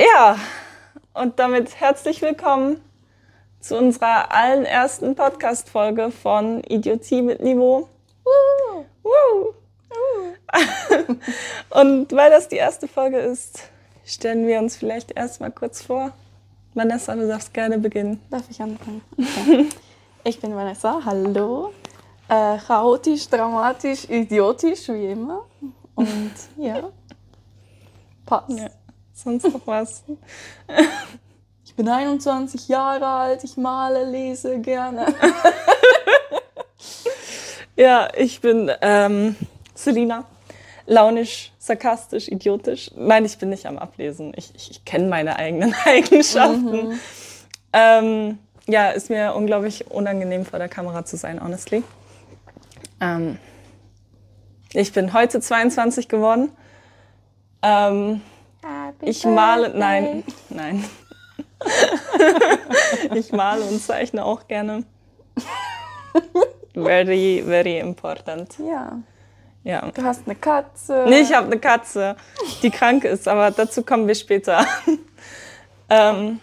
Ja, und damit herzlich willkommen zu unserer allerersten Podcast-Folge von Idiotie mit Niveau. Woo! Woo! und weil das die erste Folge ist, stellen wir uns vielleicht erstmal kurz vor. Vanessa, du darfst gerne beginnen. Darf ich anfangen? Okay. ich bin Vanessa, hallo. Äh, chaotisch, dramatisch, idiotisch, wie immer. Und ja, passt. Ja, sonst noch was? Ich bin 21 Jahre alt, ich male, lese gerne. ja, ich bin ähm, Selina. Launisch, sarkastisch, idiotisch. Nein, ich bin nicht am Ablesen. Ich, ich, ich kenne meine eigenen Eigenschaften. Mhm. Ähm, ja, ist mir unglaublich unangenehm vor der Kamera zu sein, honestly. Ähm, ich bin heute 22 geworden. Ähm, ich male, nein, nein. ich male und zeichne auch gerne. Very, very important. Ja. Ja. Du hast eine Katze. Nee, ich habe eine Katze, die krank ist, aber dazu kommen wir später. ähm,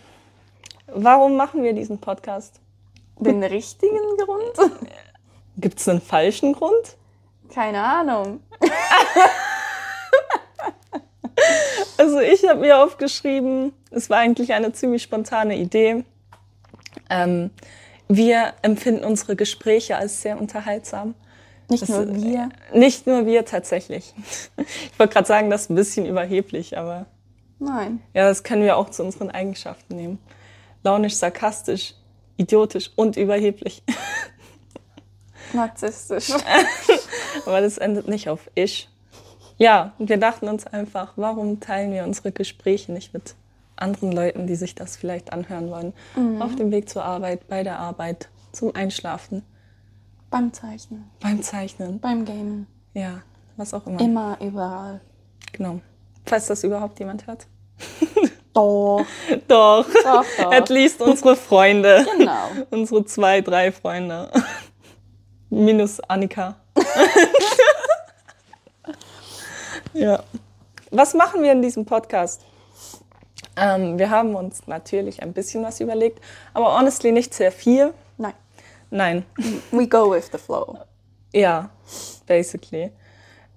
warum machen wir diesen Podcast? Den richtigen Grund? Gibt es einen falschen Grund? Keine Ahnung. Also ich habe mir aufgeschrieben, es war eigentlich eine ziemlich spontane Idee. Ähm, wir empfinden unsere Gespräche als sehr unterhaltsam. Nicht das, nur wir? Nicht nur wir tatsächlich. Ich wollte gerade sagen, das ist ein bisschen überheblich, aber. Nein. Ja, das können wir auch zu unseren Eigenschaften nehmen. Launisch, sarkastisch, idiotisch und überheblich. Narzisstisch. aber das endet nicht auf ich. Ja, wir dachten uns einfach, warum teilen wir unsere Gespräche nicht mit anderen Leuten, die sich das vielleicht anhören wollen? Mhm. Auf dem Weg zur Arbeit, bei der Arbeit, zum Einschlafen. Beim Zeichnen. Beim Zeichnen. Beim Gamen. Ja, was auch immer. Immer, überall. Genau. Falls das überhaupt jemand hört. Doch. doch. Doch, doch. At least unsere Freunde. Genau. unsere zwei, drei Freunde. Minus Annika. Ja. Was machen wir in diesem Podcast? Ähm, wir haben uns natürlich ein bisschen was überlegt, aber honestly nicht sehr viel. Nein. Nein. We go with the flow. Ja, basically.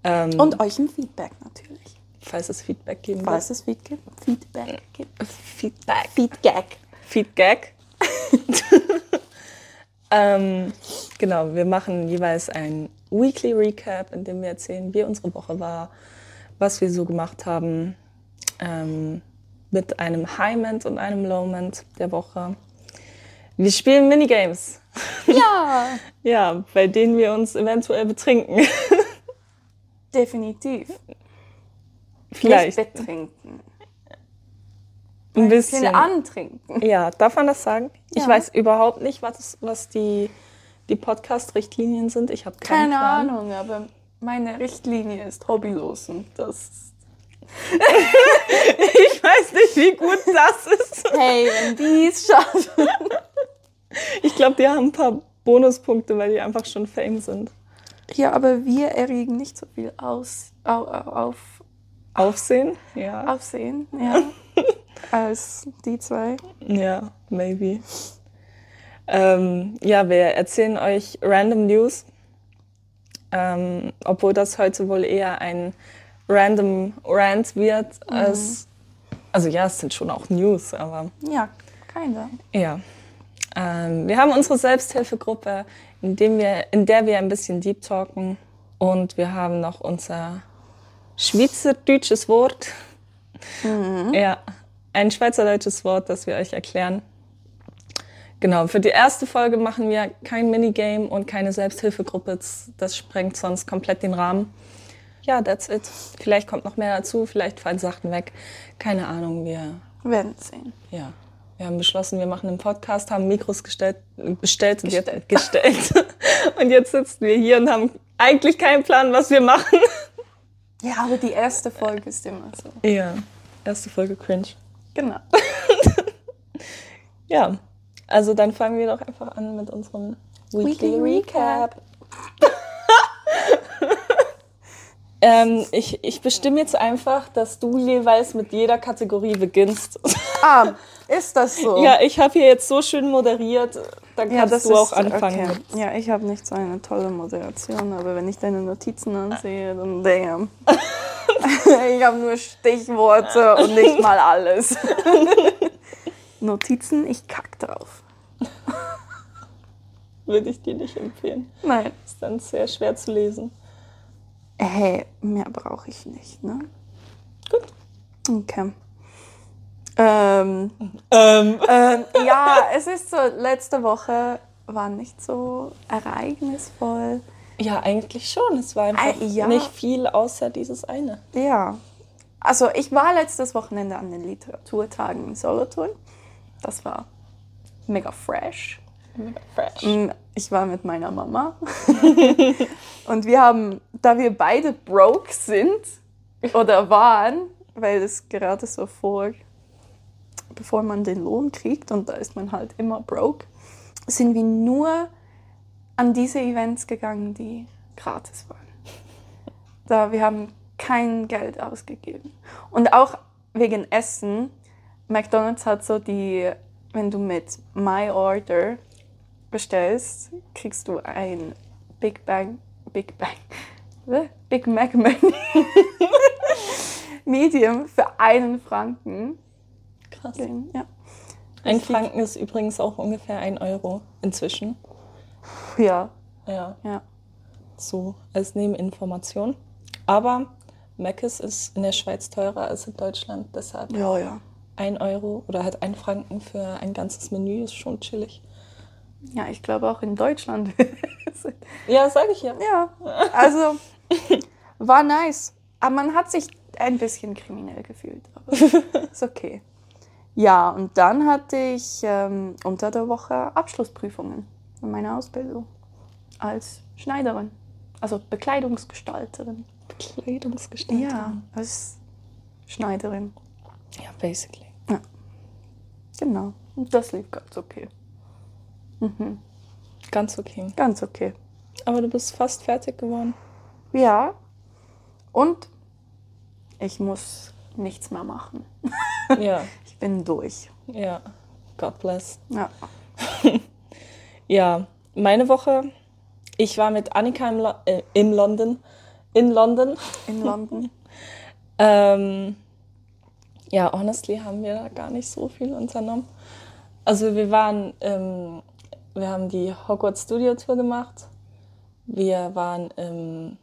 Ähm, Und euch ein Feedback natürlich. Falls es Feedback geben Falls wird. es Feedback Feedback gibt. Feedback. Feedback. Feedback. ähm, genau, wir machen jeweils ein Weekly Recap, in dem wir erzählen, wie unsere Woche war, was wir so gemacht haben, ähm, mit einem High-Ment und einem Low-Ment der Woche. Wir spielen Minigames. Ja. ja, bei denen wir uns eventuell betrinken. Definitiv. Vielleicht. Nicht betrinken. Ein bisschen. antrinken. Ja, darf man das sagen? Ja. Ich weiß überhaupt nicht, was, was die, die Podcast-Richtlinien sind. Ich habe keine, keine. Ahnung, aber meine Richtlinie ist hobbylos und das. ich weiß nicht, wie gut das ist. Hey, wenn die es schaffen. Ich glaube, die haben ein paar Bonuspunkte, weil die einfach schon Fame sind. Ja, aber wir erregen nicht so viel aus, au, auf, Aufsehen? Ja. Aufsehen, ja. als die zwei. Ja, maybe. Ähm, ja, wir erzählen euch random News. Ähm, obwohl das heute wohl eher ein random Rant wird. Mhm. Als, also ja, es sind schon auch News, aber. Ja, keine. Ja. Ähm, wir haben unsere Selbsthilfegruppe, in, dem wir, in der wir ein bisschen deep talken. Und wir haben noch unser schweizerdeutsches Wort. Mhm. Ja, ein schweizerdeutsches Wort, das wir euch erklären. Genau, für die erste Folge machen wir kein Minigame und keine Selbsthilfegruppe. Das sprengt sonst komplett den Rahmen. Ja, that's it. Vielleicht kommt noch mehr dazu, vielleicht fallen Sachen weg. Keine Ahnung, wir werden sehen. Ja. Wir haben beschlossen, wir machen einen Podcast, haben Mikros gestellt, bestellt und Gestellt. jetzt gestellt. und jetzt sitzen wir hier und haben eigentlich keinen Plan, was wir machen. Ja, aber die erste Folge ist immer so. Ja, erste Folge cringe. Genau. Ja, also dann fangen wir doch einfach an mit unserem Weekly, Weekly Recap. Ähm, ich, ich bestimme jetzt einfach, dass du jeweils mit jeder Kategorie beginnst. Ah, ist das so? Ja, ich habe hier jetzt so schön moderiert, dann Ja, kannst das du auch ist- anfangen. Okay. Ja, ich habe nicht so eine tolle Moderation, aber wenn ich deine Notizen ansehe, dann damn. ich habe nur Stichworte und nicht mal alles. Notizen, ich kack drauf. Würde ich dir nicht empfehlen. Nein. Ist dann sehr schwer zu lesen. Hey, mehr brauche ich nicht, ne? Gut. Okay. Ähm, Ähm. ähm, ja, es ist so, letzte Woche war nicht so ereignisvoll. Ja, eigentlich schon. Es war einfach Ah, ja. nicht viel außer dieses eine. Ja. Also ich war letztes Wochenende an den Literaturtagen in Solothurn. Das war mega fresh. Fresh. Mm, Ich war mit meiner Mama. Und wir haben, da wir beide broke sind oder waren, weil es gerade so vor, bevor man den Lohn kriegt und da ist man halt immer broke, sind wir nur an diese Events gegangen, die gratis waren. Da wir haben kein Geld ausgegeben. Und auch wegen Essen, McDonald's hat so die, wenn du mit My Order bestellst, kriegst du ein Big Bang, Big Bang, äh, Big Mac Menü Medium für einen Franken. Krass. Ja. Ein Franken ist übrigens auch ungefähr ein Euro inzwischen. Ja, Ja, ja. so als Nebeninformation. Aber Mc's ist in der Schweiz teurer als in Deutschland. Deshalb Ja, ja. ein Euro oder halt ein Franken für ein ganzes Menü ist schon chillig. Ja, ich glaube auch in Deutschland. Ja, sage ich ja. ja, also war nice. Aber man hat sich ein bisschen kriminell gefühlt. Aber ist okay. Ja, und dann hatte ich ähm, unter der Woche Abschlussprüfungen in meiner Ausbildung als Schneiderin, also Bekleidungsgestalterin. Bekleidungsgestaltung. Ja, als Schneiderin. Ja, basically. Genau. Und das lief ganz okay. Ganz okay. Ganz okay. Aber du bist fast fertig geworden. Ja. Und ich muss nichts mehr machen. Ja, Ich bin durch. ja. God bless. Ja. Ja, meine Woche. Ich war mit Annika im, Lo äh, im London. In London. In London. Ähm, ja, honestly haben wir da gar nicht so viel unternommen. Also wir waren, ähm, wir haben die Hogwarts Studio Tour gemacht. Wir waren im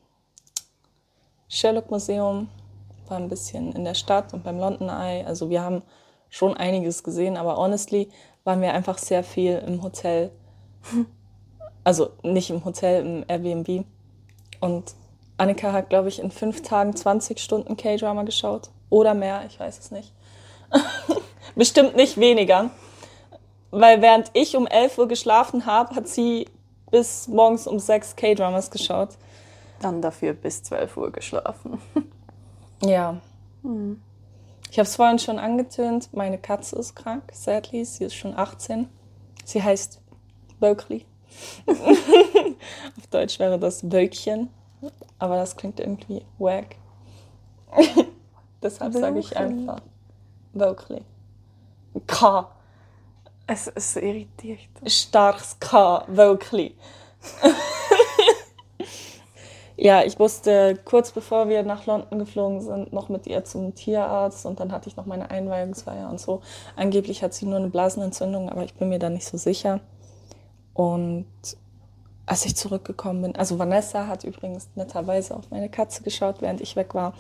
Sherlock Museum, waren ein bisschen in der Stadt und beim London Eye. Also wir haben schon einiges gesehen, aber honestly waren wir einfach sehr viel im Hotel. Also nicht im Hotel, im Airbnb. Und Annika hat, glaube ich, in fünf Tagen 20 Stunden K-Drama geschaut. Oder mehr, ich weiß es nicht. Bestimmt nicht weniger. Weil während ich um 11 Uhr geschlafen habe, hat sie bis morgens um 6 K-Dramas geschaut. Dann dafür bis 12 Uhr geschlafen. Ja. Ich habe es vorhin schon angetönt, meine Katze ist krank, sadly. Sie ist schon 18. Sie heißt Böckli. Auf Deutsch wäre das Wölkchen. Aber das klingt irgendwie wack. Deshalb sage ich einfach Wölkli. K. Es, es irritiert. Starkes K. Wölkli. ja, ich musste kurz bevor wir nach London geflogen sind, noch mit ihr zum Tierarzt und dann hatte ich noch meine Einweihungsfeier und so. Angeblich hat sie nur eine Blasenentzündung, aber ich bin mir da nicht so sicher. Und als ich zurückgekommen bin, also Vanessa hat übrigens netterweise auf meine Katze geschaut, während ich weg war.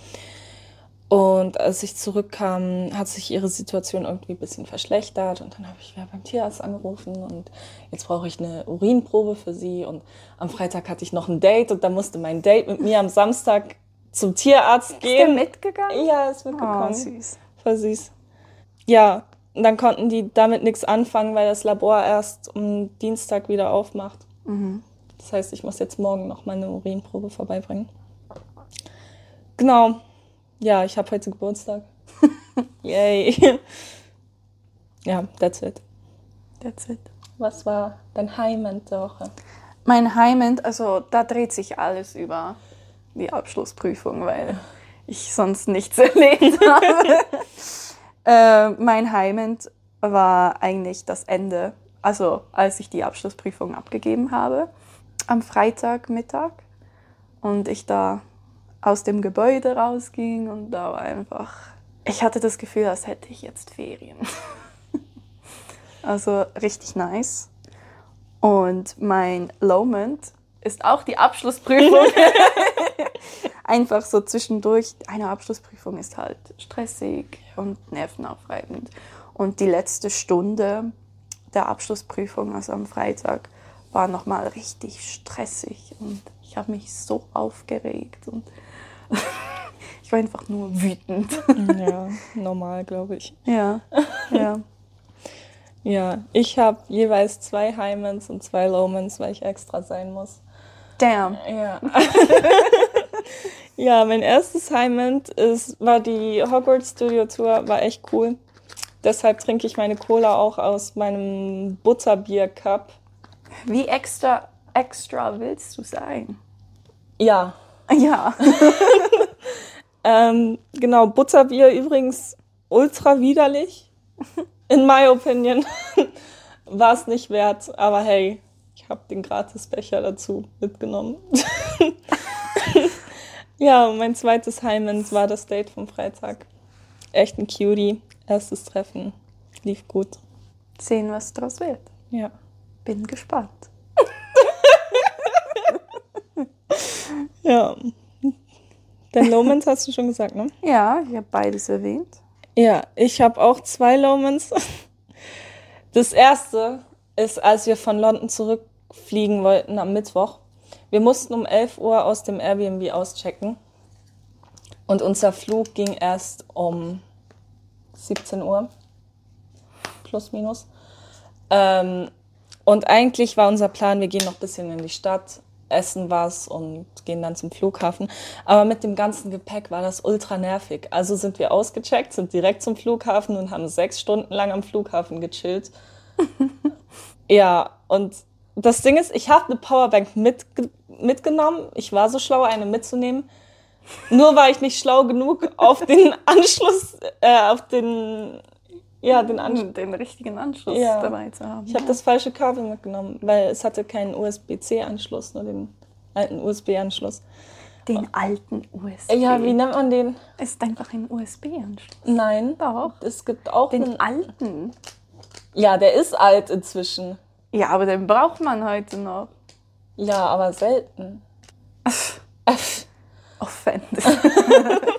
Und als ich zurückkam, hat sich ihre Situation irgendwie ein bisschen verschlechtert. Und dann habe ich wieder beim Tierarzt angerufen und jetzt brauche ich eine Urinprobe für sie. Und am Freitag hatte ich noch ein Date und dann musste mein Date mit mir am Samstag zum Tierarzt Ist der gehen. mitgegangen? Ja, ist Oh, mitgekommen. süß. Voll süß. Ja, und dann konnten die damit nichts anfangen, weil das Labor erst am Dienstag wieder aufmacht. Das heißt, ich muss jetzt morgen noch meine Urinprobe vorbeibringen. Genau. Ja, ich habe heute Geburtstag. Yay. ja, that's it. That's it. Was war dein Highlight der Woche? Mein Highland, also da dreht sich alles über die Abschlussprüfung, weil ich sonst nichts erlebt habe. äh, mein Highment war eigentlich das Ende, also als ich die Abschlussprüfung abgegeben habe, am Freitagmittag und ich da aus dem Gebäude rausging und da war einfach, ich hatte das Gefühl, als hätte ich jetzt Ferien. also richtig nice. Und mein Lowment ist auch die Abschlussprüfung. Einfach so zwischendurch. Eine Abschlussprüfung ist halt stressig und nervenaufreibend. Und die letzte Stunde der Abschlussprüfung, also am Freitag, war nochmal richtig stressig und ich habe mich so aufgeregt und ich war einfach nur wütend. Ja, normal, glaube ich. Ja, ja. Ja, ich habe jeweils zwei Highmans und zwei Lowmans, weil ich extra sein muss. Damn. Ja. ja, mein erstes Highment ist, war die Hogwarts Studio Tour, war echt cool. Deshalb trinke ich meine Cola auch aus meinem Butterbier-Cup. Wie extra, extra willst du sein? Ja. Ja. ähm, genau, Butterbier übrigens ultra widerlich. In my opinion. War es nicht wert, aber hey, ich habe den Gratisbecher dazu mitgenommen. ja, mein zweites Highland war das Date vom Freitag. Echt ein Cutie. Erstes Treffen. Lief gut. Sehen, was draus wird. Ja. Bin gespannt. Ja. Dein Lomans hast du schon gesagt, ne? Ja, ich habe beides erwähnt. Ja, ich habe auch zwei Lomans. Das erste ist, als wir von London zurückfliegen wollten am Mittwoch. Wir mussten um 11 Uhr aus dem Airbnb auschecken. Und unser Flug ging erst um 17 Uhr. Plus, minus. Ähm, und eigentlich war unser Plan, wir gehen noch ein bisschen in die Stadt, essen was und gehen dann zum Flughafen. Aber mit dem ganzen Gepäck war das ultra nervig. Also sind wir ausgecheckt, sind direkt zum Flughafen und haben sechs Stunden lang am Flughafen gechillt. ja, und das Ding ist, ich habe eine Powerbank mitge mitgenommen. Ich war so schlau, eine mitzunehmen. Nur war ich nicht schlau genug, auf den Anschluss, äh, auf den, ja, den, Anschluss. Den richtigen Anschluss Ja. dabei zu haben. Ich habe das falsche Kabel mitgenommen, weil es hatte keinen USB-C-Anschluss, nur den alten USB-Anschluss. den alten USB. Ja, wie nennt man den? Es ist einfach ein USB-Anschluss. Nein. Doch. Es gibt auch Den einen. alten. Ja, der ist alt inzwischen. Ja, aber den braucht man heute noch. Ja, aber selten. Offended.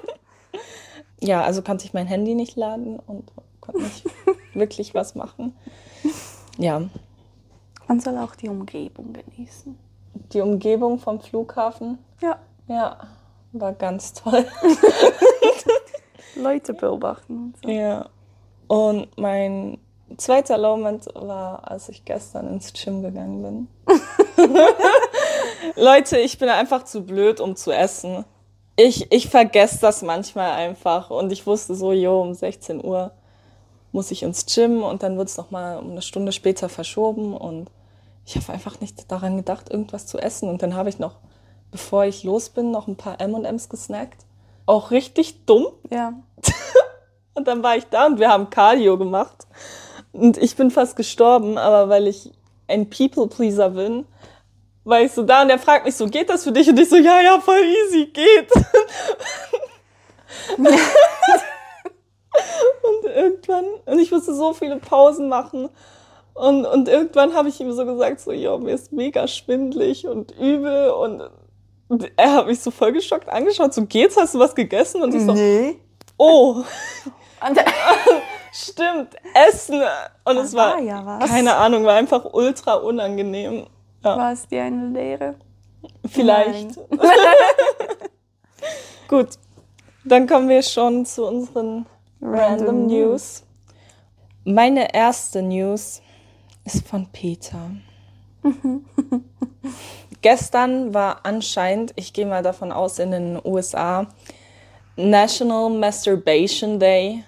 Ja, also konnte ich mein Handy nicht laden und konnte nicht wirklich was machen. Ja, Man soll auch die Umgebung genießen. die Umgebung vom Flughafen, Ja. ja, war ganz toll. Leute beobachten und so. Ja. Und mein zweiter Moment war, als ich gestern ins Gym gegangen bin. Leute, ich bin einfach zu blöd, um zu essen. Ich, ich vergesse das manchmal einfach. Und ich wusste so, jo, um 16 Uhr muss ich ins Gym und dann wird es nochmal um eine Stunde später verschoben. Und ich habe einfach nicht daran gedacht, irgendwas zu essen. Und dann habe ich noch, bevor ich los bin, noch ein paar M&M's gesnackt. Auch richtig dumm. Ja. Und dann war ich da und wir haben Cardio gemacht. Und ich bin fast gestorben, aber weil ich ein People-Pleaser bin, war ich so da und er fragt mich so, geht das für dich? Und ich so, ja, ja, voll easy, geht. und irgendwann, und ich musste so viele Pausen machen. Und, und irgendwann habe ich ihm so gesagt, so, ja, mir ist mega schwindlig und übel. Und und er hat mich so voll geschockt angeschaut, so, geht's, hast du was gegessen? Und ich so, Nee. oh, Und Stimmt, Essen. Und es war war, ja was. keine Ahnung, war einfach ultra unangenehm. Ja, war es dir eine Lehre? vielleicht. Gut, dann kommen wir schon zu unseren Random, News. Meine erste News ist von Peter. Gestern war anscheinend, ich gehe mal davon aus, in den USA National Masturbation Day.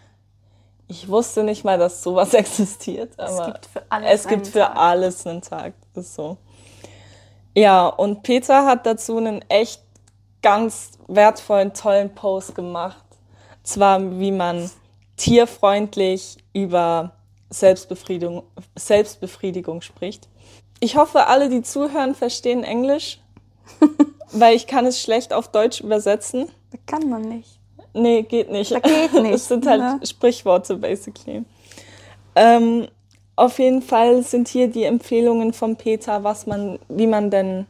Ich wusste nicht mal, dass sowas existiert, aber gibt für alles es gibt einen für Tag. alles einen Tag. Ist so. Ja, und Peter hat dazu einen echt ganz wertvollen, tollen Post gemacht. Zwar, wie man tierfreundlich über Selbstbefriedigung, Selbstbefriedigung spricht. Ich hoffe, alle, die zuhören, verstehen Englisch, weil ich kann es schlecht auf Deutsch übersetzen. Das kann man nicht. Nee, geht nicht. Das geht nicht. Es sind halt ne? Sprichworte, basically. Ähm, auf jeden Fall sind hier die Empfehlungen von Peter, was man, wie man denn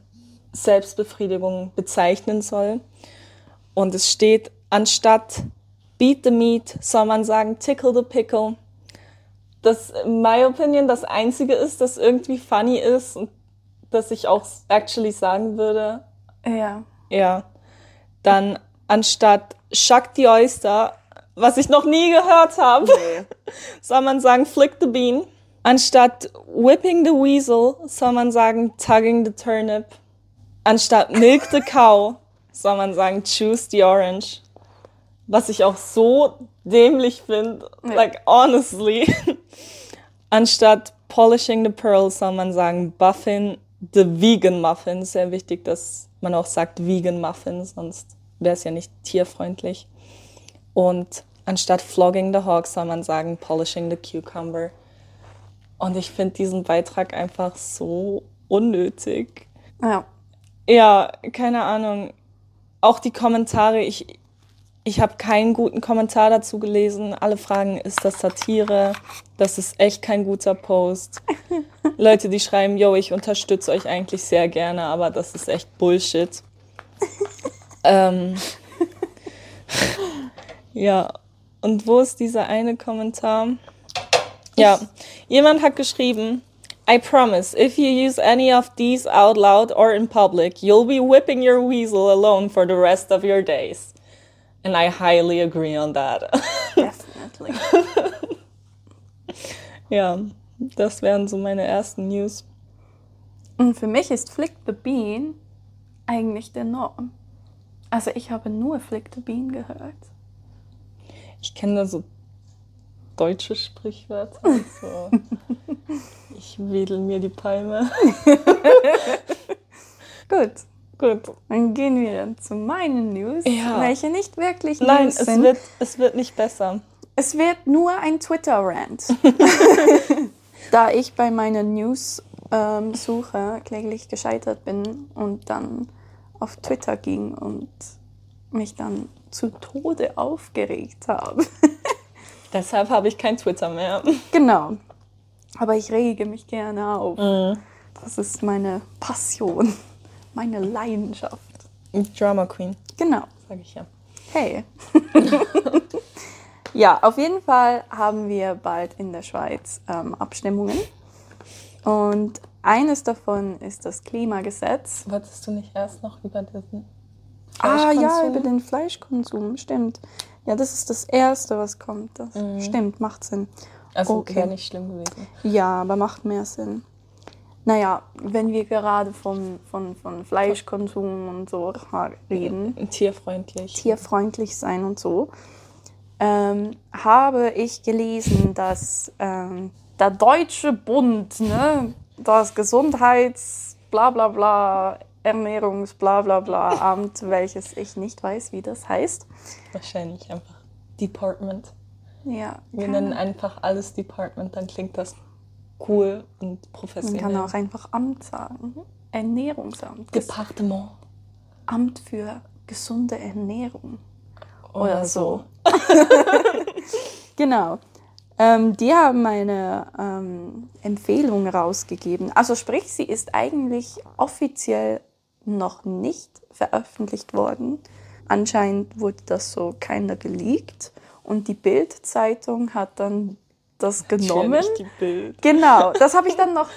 Selbstbefriedigung bezeichnen soll. Und es steht, anstatt beat the meat, soll man sagen tickle the pickle. Das, in my opinion, das einzige ist, das irgendwie funny ist und das ich auch actually sagen würde. Ja. Ja. Dann anstatt shuck the oyster, was ich noch nie gehört habe, soll man sagen flick the bean. Anstatt whipping the weasel soll man sagen tugging the turnip. Anstatt milk the cow soll man sagen choose the orange. Was ich auch so dämlich finde. Ja. Like honestly. Anstatt polishing the pearl soll man sagen buffing the vegan muffin. Sehr wichtig, dass man auch sagt vegan muffin, sonst wäre es ja nicht tierfreundlich. Und anstatt flogging the hog soll man sagen polishing the cucumber. Und ich finde diesen Beitrag einfach so unnötig. Ja. Ja, keine Ahnung. Auch die Kommentare, ich, ich habe keinen guten Kommentar dazu gelesen. Alle fragen, ist das Satire? Das ist echt kein guter Post. Leute, die schreiben, yo, ich unterstütze euch eigentlich sehr gerne, aber das ist echt Bullshit. ähm, ja, und wo ist dieser eine Kommentar? Ja, jemand hat geschrieben, I promise, if you use any of these out loud or in public, you'll be whipping your weasel alone for the rest of your days. And I highly agree on that. Definitely. ja, das wären so meine ersten News. Und für mich ist Flick the Bean eigentlich der Norm. Also ich habe nur Flick the Bean gehört. Ich kenne da so deutsche Sprichwörter. So. ich wedel mir die Palme. Gut, Gut. dann gehen wir zu meinen News, Ja. welche nicht wirklich Nein, News es sind. wird, es wird nicht besser. Es wird nur ein Twitter-Rant. da ich bei meiner News-Suche kläglich gescheitert bin und dann auf Twitter ging und mich dann zu Tode aufgeregt habe. Deshalb habe ich kein Twitter mehr. genau. Aber ich rege mich gerne auf. Mhm. Das ist meine Passion, meine Leidenschaft. Drama Queen, Genau. sage ich ja. Hey. ja, auf jeden Fall haben wir bald in der Schweiz ähm, Abstimmungen. Und eines davon ist das Klimagesetz. Wolltest du nicht erst noch über diesen Ah ja, über den Fleischkonsum, stimmt. Ja, das ist das Erste, was kommt. Das stimmt, macht Sinn. Also Okay. wäre nicht schlimm gewesen. Ja, aber macht mehr Sinn. Naja, wenn wir gerade von, von, von Fleischkonsum und so reden, Tierfreundlich. tierfreundlich sein und so, ähm, habe ich gelesen, dass ähm, der Deutsche Bund, ne, das Gesundheits, bla bla bla, Ernährungs, bla bla bla Amt, welches ich nicht weiß, wie das heißt. Wahrscheinlich einfach Department. Ja, Wir nennen einfach alles Department, dann klingt das cool und man professionell. kann auch einfach Amt sagen. Ernährungsamt. Das Departement. Amt für gesunde Ernährung. Oder, Oder so. Genau. Ähm, die haben eine ähm, Empfehlung rausgegeben. Also sprich, sie ist eigentlich offiziell noch nicht veröffentlicht worden. Anscheinend wurde das so keiner geleakt. Und die Bild-Zeitung hat dann das genommen. Genau, das habe ich dann noch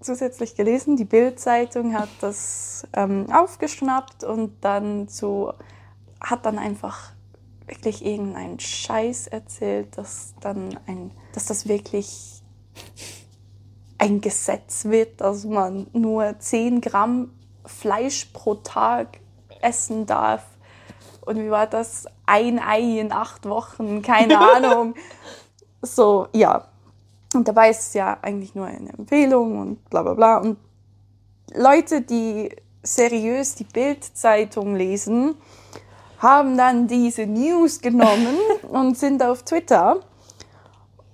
zusätzlich gelesen. Die Bild-Zeitung hat das ähm, aufgeschnappt und dann so hat dann einfach wirklich irgendeinen Scheiß erzählt, dass dann ein, dass das wirklich ein Gesetz wird, dass man nur 10 Gramm Fleisch pro Tag essen darf. Und wie war das? Ein Ei in acht Wochen, keine Ahnung. So, ja. Und dabei ist es ja eigentlich nur eine Empfehlung und bla bla bla. Und Leute, die seriös die Bild-Zeitung lesen, haben dann diese News genommen und sind auf Twitter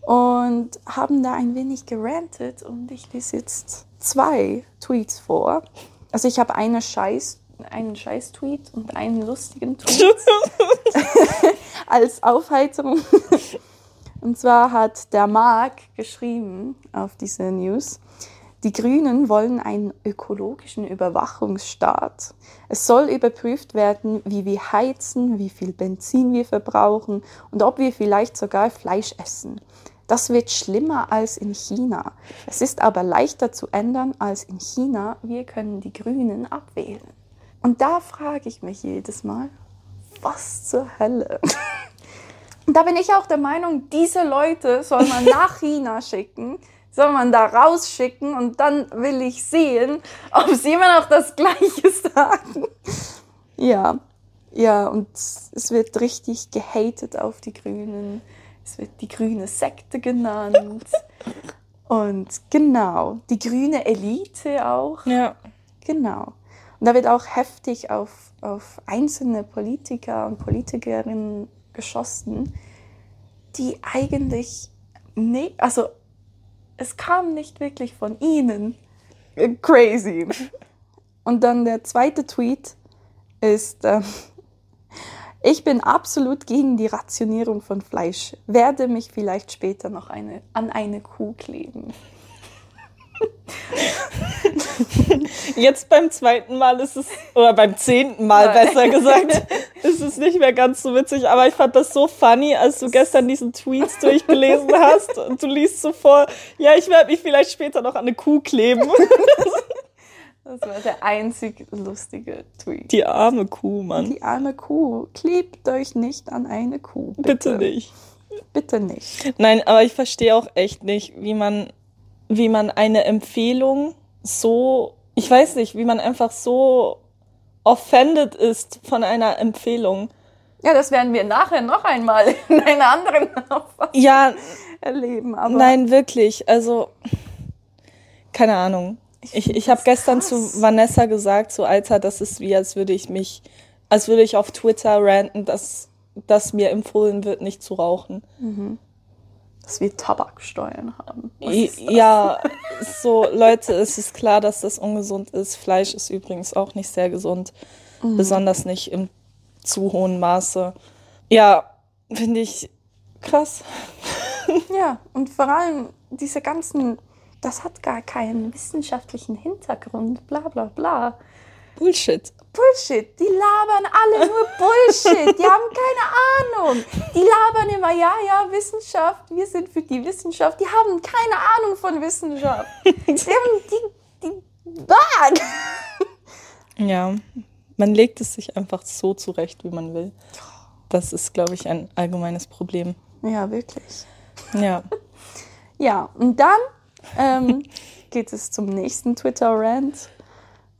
und haben da ein wenig gerantet und ich lese jetzt zwei Tweets vor. Also ich habe eine Scheiß, einen Scheiß-Tweet und einen lustigen Tweet als Aufheiterung. Und zwar hat der Marc geschrieben auf diese News, die Grünen wollen einen ökologischen Überwachungsstaat. Es soll überprüft werden, wie wir heizen, wie viel Benzin wir verbrauchen und ob wir vielleicht sogar Fleisch essen. Das wird schlimmer als in China. Es ist aber leichter zu ändern als in China. Wir können die Grünen abwählen. Und da frage ich mich jedes Mal, was zur Hölle? Und da bin ich auch der Meinung, diese Leute soll man nach China schicken, soll man da rausschicken und dann will ich sehen, ob sie immer noch das Gleiche sagen. Ja, ja, und es wird richtig gehatet auf die Grünen. Es wird die grüne Sekte genannt. und genau, die grüne Elite auch. Ja. Genau. Und da wird auch heftig auf, auf einzelne Politiker und Politikerinnen geschossen, die eigentlich nicht, also es kam nicht wirklich von ihnen. Crazy. Und dann der zweite Tweet ist, äh, ich bin absolut gegen die Rationierung von Fleisch, werde mich vielleicht später noch eine, an eine Kuh kleben. Jetzt beim zweiten Mal ist es, oder beim zehnten Mal Nein. besser gesagt, ist es nicht mehr ganz so witzig. Aber ich fand das so funny, als du gestern diesen Tweets durchgelesen hast und du liest so vor, ja, ich werde mich vielleicht später noch an eine Kuh kleben. Das war der einzig lustige Tweet. Die arme Kuh, Mann. Die arme Kuh. Klebt euch nicht an eine Kuh. Bitte nicht. Bitte nicht. Nein, aber ich verstehe auch echt nicht, wie man, wie man eine Empfehlung so, ich weiß nicht, wie man einfach so offended ist von einer Empfehlung. Ja, das werden wir nachher noch einmal in einer anderen Auffassung Ja, erleben. Aber nein, wirklich. Also, keine Ahnung. Ich, ich habe gestern krass. zu Vanessa gesagt, so Alter, das ist wie, als würde ich mich, als würde ich auf Twitter ranten, dass, dass mir empfohlen wird, nicht zu rauchen. Dass wir Tabaksteuern haben. Ja, so Leute, es ist klar, dass das ungesund ist. Fleisch ist übrigens auch nicht sehr gesund, besonders nicht im zu hohen Maße. Ja, finde ich krass. Ja, und vor allem diese ganzen, das hat gar keinen wissenschaftlichen Hintergrund, bla bla bla. Bullshit. Bullshit, die labern alle nur Bullshit, die haben keine Ahnung. Die labern immer, ja, ja, Wissenschaft, wir sind für die Wissenschaft, die haben keine Ahnung von Wissenschaft. Die haben die, die, bah! Ja, man legt es sich einfach so zurecht, wie man will. Das ist, glaube ich, ein allgemeines Problem. Ja, wirklich. Ja. Ja, und dann ähm, geht es zum nächsten Twitter-Rant.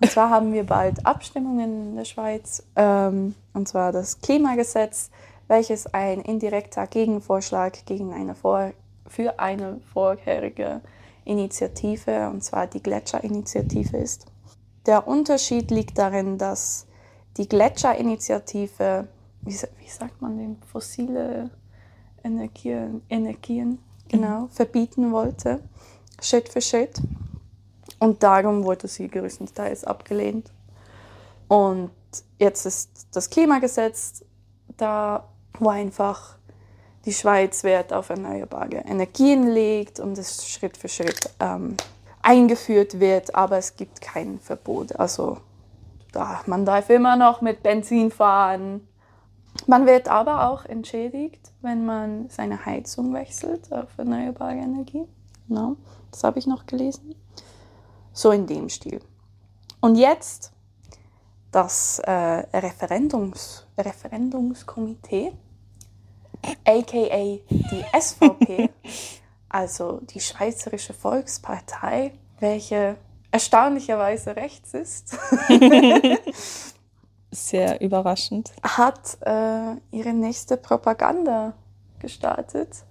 Und zwar haben wir bald Abstimmungen in der Schweiz. Ähm, und zwar das Klimagesetz, welches ein indirekter Gegenvorschlag gegen eine Vor für eine vorherige Initiative, und zwar die Gletscherinitiative ist. Der Unterschied liegt darin, dass die Gletscherinitiative, wie, wie sagt man dem, fossile Energien, Energien genau, verbieten wollte, Schritt für Schritt. Und darum wurde sie größtenteils abgelehnt. Und jetzt ist das Klimagesetz da, wo einfach die Schweiz Wert auf erneuerbare Energien legt und es Schritt für Schritt ähm, eingeführt wird, aber es gibt kein Verbot. Also da, man darf immer noch mit Benzin fahren. Man wird aber auch entschädigt, wenn man seine Heizung wechselt auf erneuerbare Energie. Genau, das habe ich noch gelesen. So in dem Stil. Und jetzt das äh, Referendums, Referendumskomitee, aka die SVP, also die Schweizerische Volkspartei, welche erstaunlicherweise rechts ist, Sehr überraschend. hat äh, ihre nächste Propaganda gestartet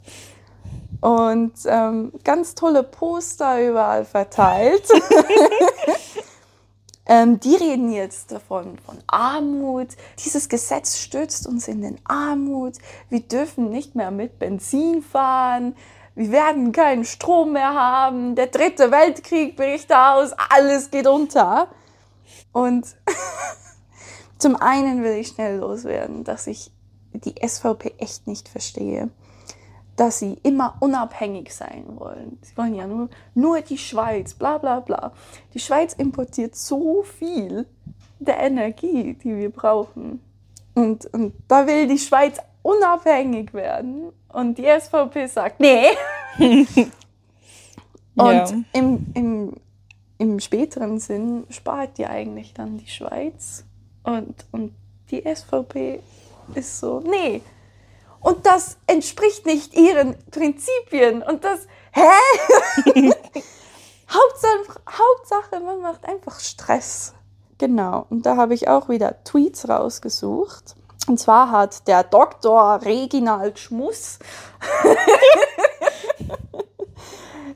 und ähm, ganz tolle Poster überall verteilt. Ähm, die reden jetzt davon, von Armut. Dieses Gesetz stürzt uns in den Armut. Wir dürfen nicht mehr mit Benzin fahren. Wir werden keinen Strom mehr haben. Der dritte Weltkrieg bricht aus. Alles geht unter. Und zum einen will ich schnell loswerden, dass ich die SVP echt nicht verstehe dass sie immer unabhängig sein wollen. Sie wollen ja nur, nur die Schweiz, bla bla bla. Die Schweiz importiert so viel der Energie, die wir brauchen. Und, und da will die Schweiz unabhängig werden. Und die SVP sagt, nee. und ja. im, im, im späteren Sinn spart die eigentlich dann die Schweiz. Und, und die SVP ist so, nee, und das entspricht nicht ihren Prinzipien und das, hä? Hauptsache, Hauptsache, man macht einfach Stress. Genau, und da habe ich auch wieder Tweets rausgesucht. Und zwar hat der Dr. Reginald Schmuss,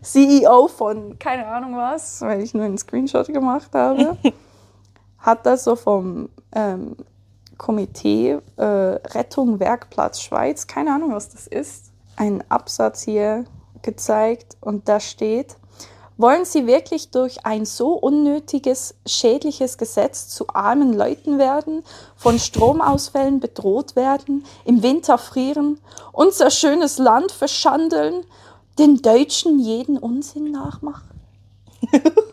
CEO von keine Ahnung was, weil ich nur einen Screenshot gemacht habe, hat das so vom ähm, Komitee äh, Rettung Werkplatz Schweiz, keine Ahnung, was das ist, einen Absatz hier gezeigt und da steht, wollen Sie wirklich durch ein so unnötiges, schädliches Gesetz zu armen Leuten werden, von Stromausfällen bedroht werden, im Winter frieren, unser schönes Land verschandeln, den Deutschen jeden Unsinn nachmachen?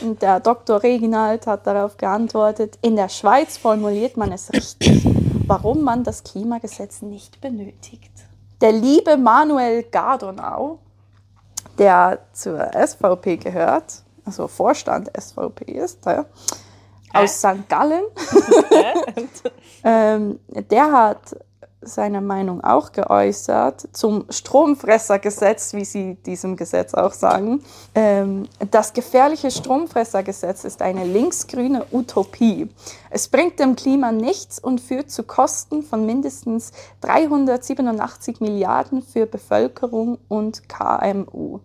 Und der Dr. Reginald hat darauf geantwortet, in der Schweiz formuliert man es richtig, warum man das Klimagesetz nicht benötigt. Der liebe Manuel Gardonau, der zur SVP gehört, also Vorstand SVP ist, ja, aus St. Gallen, ähm, der hat seine Meinung auch geäußert zum Stromfressergesetz, wie sie diesem Gesetz auch sagen. Ähm, das gefährliche Stromfressergesetz ist eine linksgrüne Utopie. Es bringt dem Klima nichts und führt zu Kosten von mindestens 387 Milliarden für Bevölkerung und KMU.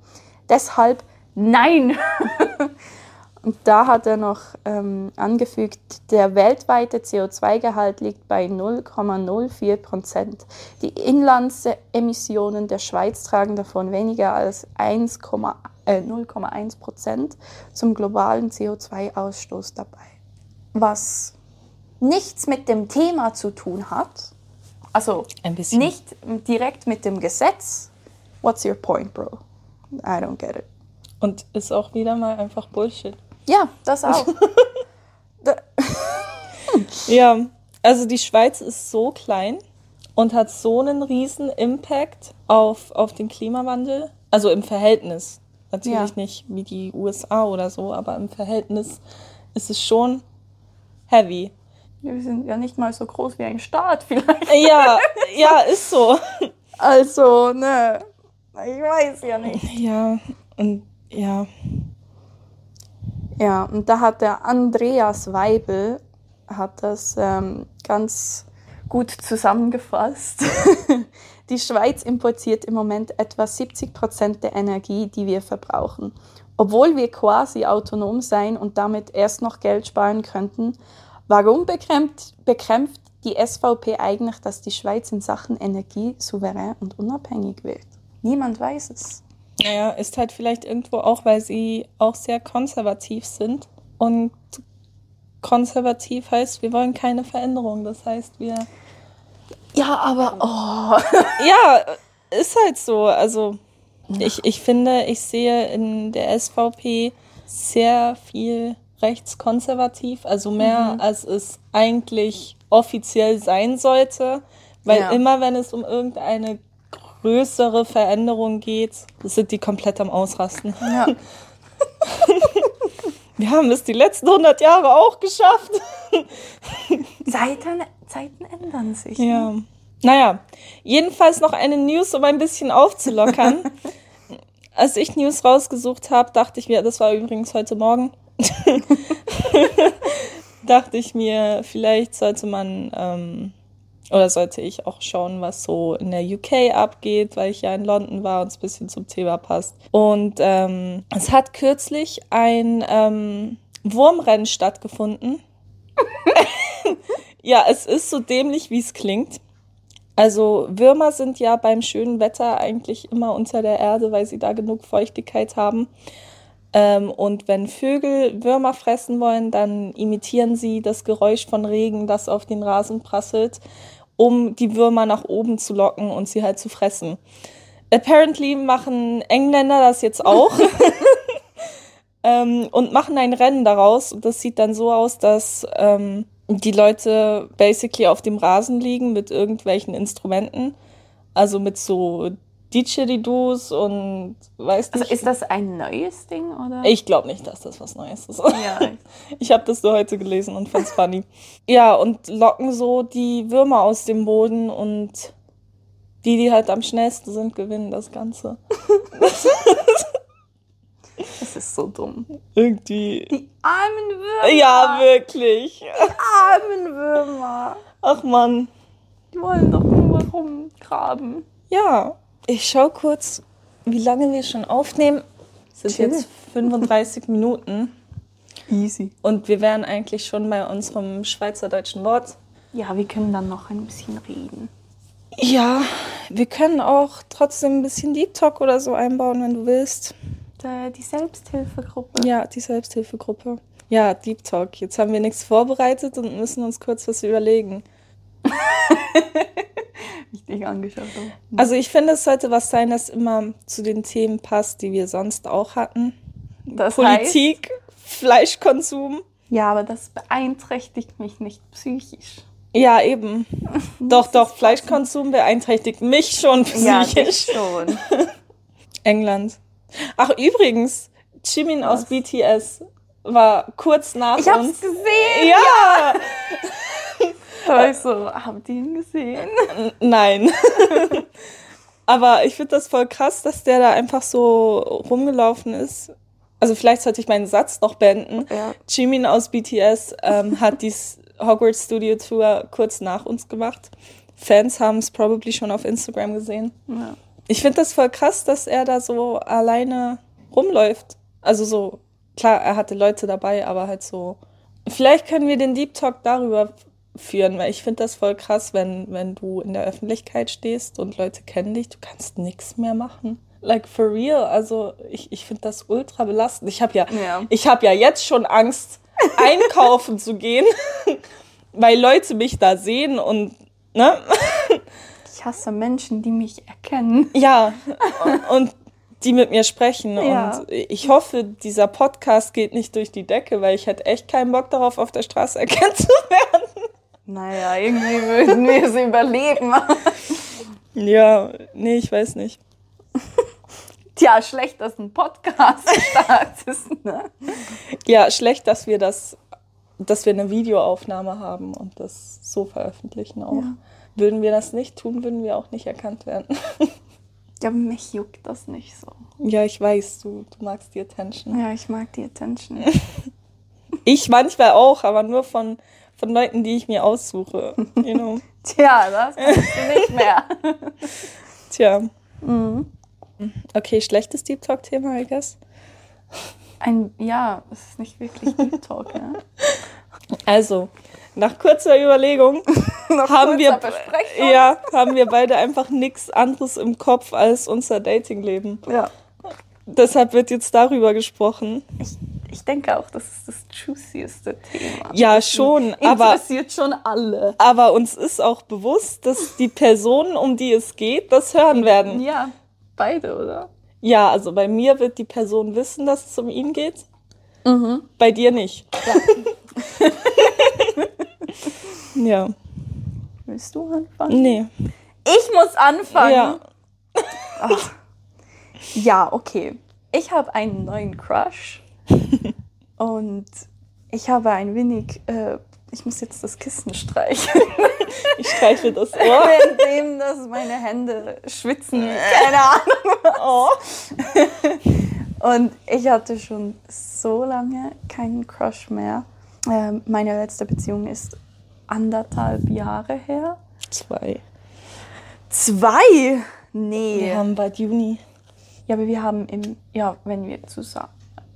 Deshalb nein! Und da hat er noch ähm, angefügt, der weltweite CO2-Gehalt liegt bei 0,04 Prozent. Die Inlandsemissionen der Schweiz tragen davon weniger als 0,1 äh, Prozent zum globalen CO2-Ausstoß dabei. Was nichts mit dem Thema zu tun hat, also nicht direkt mit dem Gesetz. What's your point, bro? I don't get it. Und ist auch wieder mal einfach Bullshit. Ja, das auch. ja, also die Schweiz ist so klein und hat so einen riesen Impact auf, auf den Klimawandel. Also im Verhältnis. Natürlich ja. nicht wie die USA oder so, aber im Verhältnis ist es schon heavy. Wir sind ja nicht mal so groß wie ein Staat vielleicht. Ja, ja, ist so. Also, ne, ich weiß ja nicht. Ja, und ja, ja, und da hat der Andreas Weibel hat das ähm, ganz gut zusammengefasst. die Schweiz importiert im Moment etwa 70 Prozent der Energie, die wir verbrauchen. Obwohl wir quasi autonom sein und damit erst noch Geld sparen könnten, warum bekämpft, bekämpft die SVP eigentlich, dass die Schweiz in Sachen Energie souverän und unabhängig wird? Niemand weiß es. Naja, ist halt vielleicht irgendwo auch, weil sie auch sehr konservativ sind. Und konservativ heißt, wir wollen keine Veränderung. Das heißt, wir. Ja, aber. Oh. ja, ist halt so. Also, ich, ich finde, ich sehe in der SVP sehr viel rechtskonservativ, also mehr mhm. als es eigentlich offiziell sein sollte. Weil ja. immer, wenn es um irgendeine größere Veränderungen geht, sind die komplett am Ausrasten. Ja. Wir haben es die letzten 100 Jahre auch geschafft. Zeiten, Zeiten ändern sich. Ja. Ne? Naja, jedenfalls noch eine News, um ein bisschen aufzulockern. Als ich News rausgesucht habe, dachte ich mir, das war übrigens heute Morgen, dachte ich mir, vielleicht sollte man ähm, oder sollte ich auch schauen, was so in der UK abgeht, weil ich ja in London war und es ein bisschen zum Thema passt. Und ähm, es hat kürzlich ein, ähm, Wurmrennen stattgefunden. ja, es ist so dämlich, wie es klingt. Also Würmer sind ja beim schönen Wetter eigentlich immer unter der Erde, weil sie da genug Feuchtigkeit haben. Ähm, und wenn Vögel Würmer fressen wollen, dann imitieren sie das Geräusch von Regen, das auf den Rasen prasselt, um die Würmer nach oben zu locken und sie halt zu fressen. Apparently machen Engländer das jetzt auch ähm, und machen ein Rennen daraus. Und das sieht dann so aus, dass ähm, die Leute basically auf dem Rasen liegen mit irgendwelchen Instrumenten. Also mit so Didgeridoos und weiß nicht. Also ist das ein neues Ding oder? Ich glaube nicht, dass das was Neues ist. Ja. Ich habe das nur heute gelesen und fand's funny. Ja, und locken so die Würmer aus dem Boden und die, die halt am schnellsten sind, gewinnen das Ganze. Das ist so dumm. Irgendwie. Die armen Würmer. Ja, wirklich. Die armen Würmer. Ach man. Die wollen doch nur rumgraben. Ja. Ich schau kurz, wie lange wir schon aufnehmen. Das sind Chill. jetzt 35 Minuten. Easy. Und wir wären eigentlich schon bei unserem schweizerdeutschen Wort. Ja, wir können dann noch ein bisschen reden. Ja, wir können auch trotzdem ein bisschen Deep Talk oder so einbauen, wenn du willst. Die Selbsthilfegruppe. Ja, die Selbsthilfegruppe. Ja, Deep Talk. Jetzt haben wir nichts vorbereitet und müssen uns kurz was überlegen. Richtig angeschaut habe. Also ich finde, es sollte was sein, das immer zu den Themen passt, die wir sonst auch hatten. Das Politik, Fleischkonsum. Ja, aber das beeinträchtigt mich nicht psychisch. Ja, eben. doch, doch, Fleischkonsum beeinträchtigt mich schon Ja, psychisch. dich schon. England. Ach, übrigens, Jimin aus? BTS war kurz nach Ich hab's uns. gesehen. Ja! Da war ich so, habt ihr ihn gesehen? Nein. Aber ich finde das voll krass, dass der da einfach so rumgelaufen ist. Also vielleicht sollte ich meinen Satz noch beenden. Ja. Jimin aus BTS ähm, hat die Hogwarts Studio Tour kurz nach uns gemacht. Fans haben es probably schon auf Instagram gesehen. ja. Ich finde das voll krass, dass er da so alleine rumläuft. Also so, klar, er hatte Leute dabei, aber halt so. Vielleicht können wir den Deep Talk darüber führen, weil ich finde das voll krass, wenn, wenn du in der Öffentlichkeit stehst und Leute kennen dich, du kannst nichts mehr machen. Like for real, also ich, ich finde das ultra belastend. Ich habe ja, Ja. ich habe ja jetzt schon Angst, einkaufen zu gehen, weil Leute mich da sehen und ne? Ich hasse Menschen, die mich erkennen. Ja, und die mit mir sprechen. Ja. Und ich hoffe, dieser Podcast geht nicht durch die Decke, weil ich hätte echt keinen Bock darauf, auf der Straße erkannt zu werden. Naja, irgendwie würden wir es überleben. Ja, nee, ich weiß nicht. Tja, schlecht, dass ein Podcast startet. Ne? Ja, schlecht, dass wir das, dass wir eine Videoaufnahme haben und das so veröffentlichen auch. Ja. Würden wir das nicht tun, würden wir auch nicht erkannt werden. Ja, mich juckt das nicht so. Ja, ich weiß, du, du magst die Attention. Ja, ich mag die Attention. Ich manchmal auch, aber nur von, von Leuten, die ich mir aussuche. You know? Tja, das kannst du nicht mehr. Tja. Mhm. Okay, schlechtes Deep Talk-Thema, I guess. Ein, ja, es ist nicht wirklich Deep Talk, ne? Also, nach kurzer Überlegung haben, wir, ja, haben wir beide einfach nichts anderes im Kopf als unser Datingleben. ja. Deshalb wird jetzt darüber gesprochen. Ich, ich denke auch, das ist das juicieste Thema. Ja, schon, aber, Interessiert schon alle. aber uns ist auch bewusst, dass die Personen, um die es geht, das hören werden. Ja, beide, oder? Ja, also bei mir wird die Person wissen, dass es um ihn geht. Mhm. Bei dir nicht. Ja. Willst du anfangen? Nee. Ich muss anfangen. Ja. Ja, okay. Ich habe einen neuen Crush. Und ich habe ein wenig. Äh, ich muss jetzt das Kissen streichen. Ich streiche das Ohr. Währenddem dass meine Hände schwitzen. Keine Ahnung. Oh. Und ich hatte schon so lange keinen Crush mehr. Ähm, meine letzte Beziehung ist anderthalb Jahre her. Zwei. Zwei? Nee. Wir haben bald Juni. Ja, aber wir haben im, ja, wenn wir zusammen,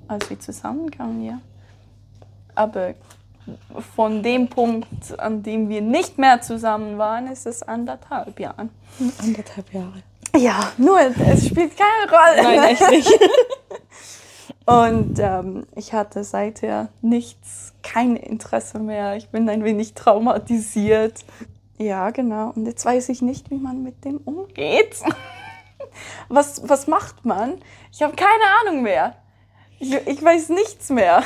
als wir zusammenkamen, ja. aber von dem Punkt, an dem wir nicht mehr zusammen waren, ist es anderthalb Jahre. Anderthalb Jahre. Ja, nur es spielt keine Rolle. Nein, echt nicht. Und ähm, ich hatte seither nichts, kein Interesse mehr. Ich bin ein wenig traumatisiert. Ja, genau. Und jetzt weiß ich nicht, wie man mit dem umgeht. Was, was macht man? Ich habe keine Ahnung mehr. Ich, ich weiß nichts mehr.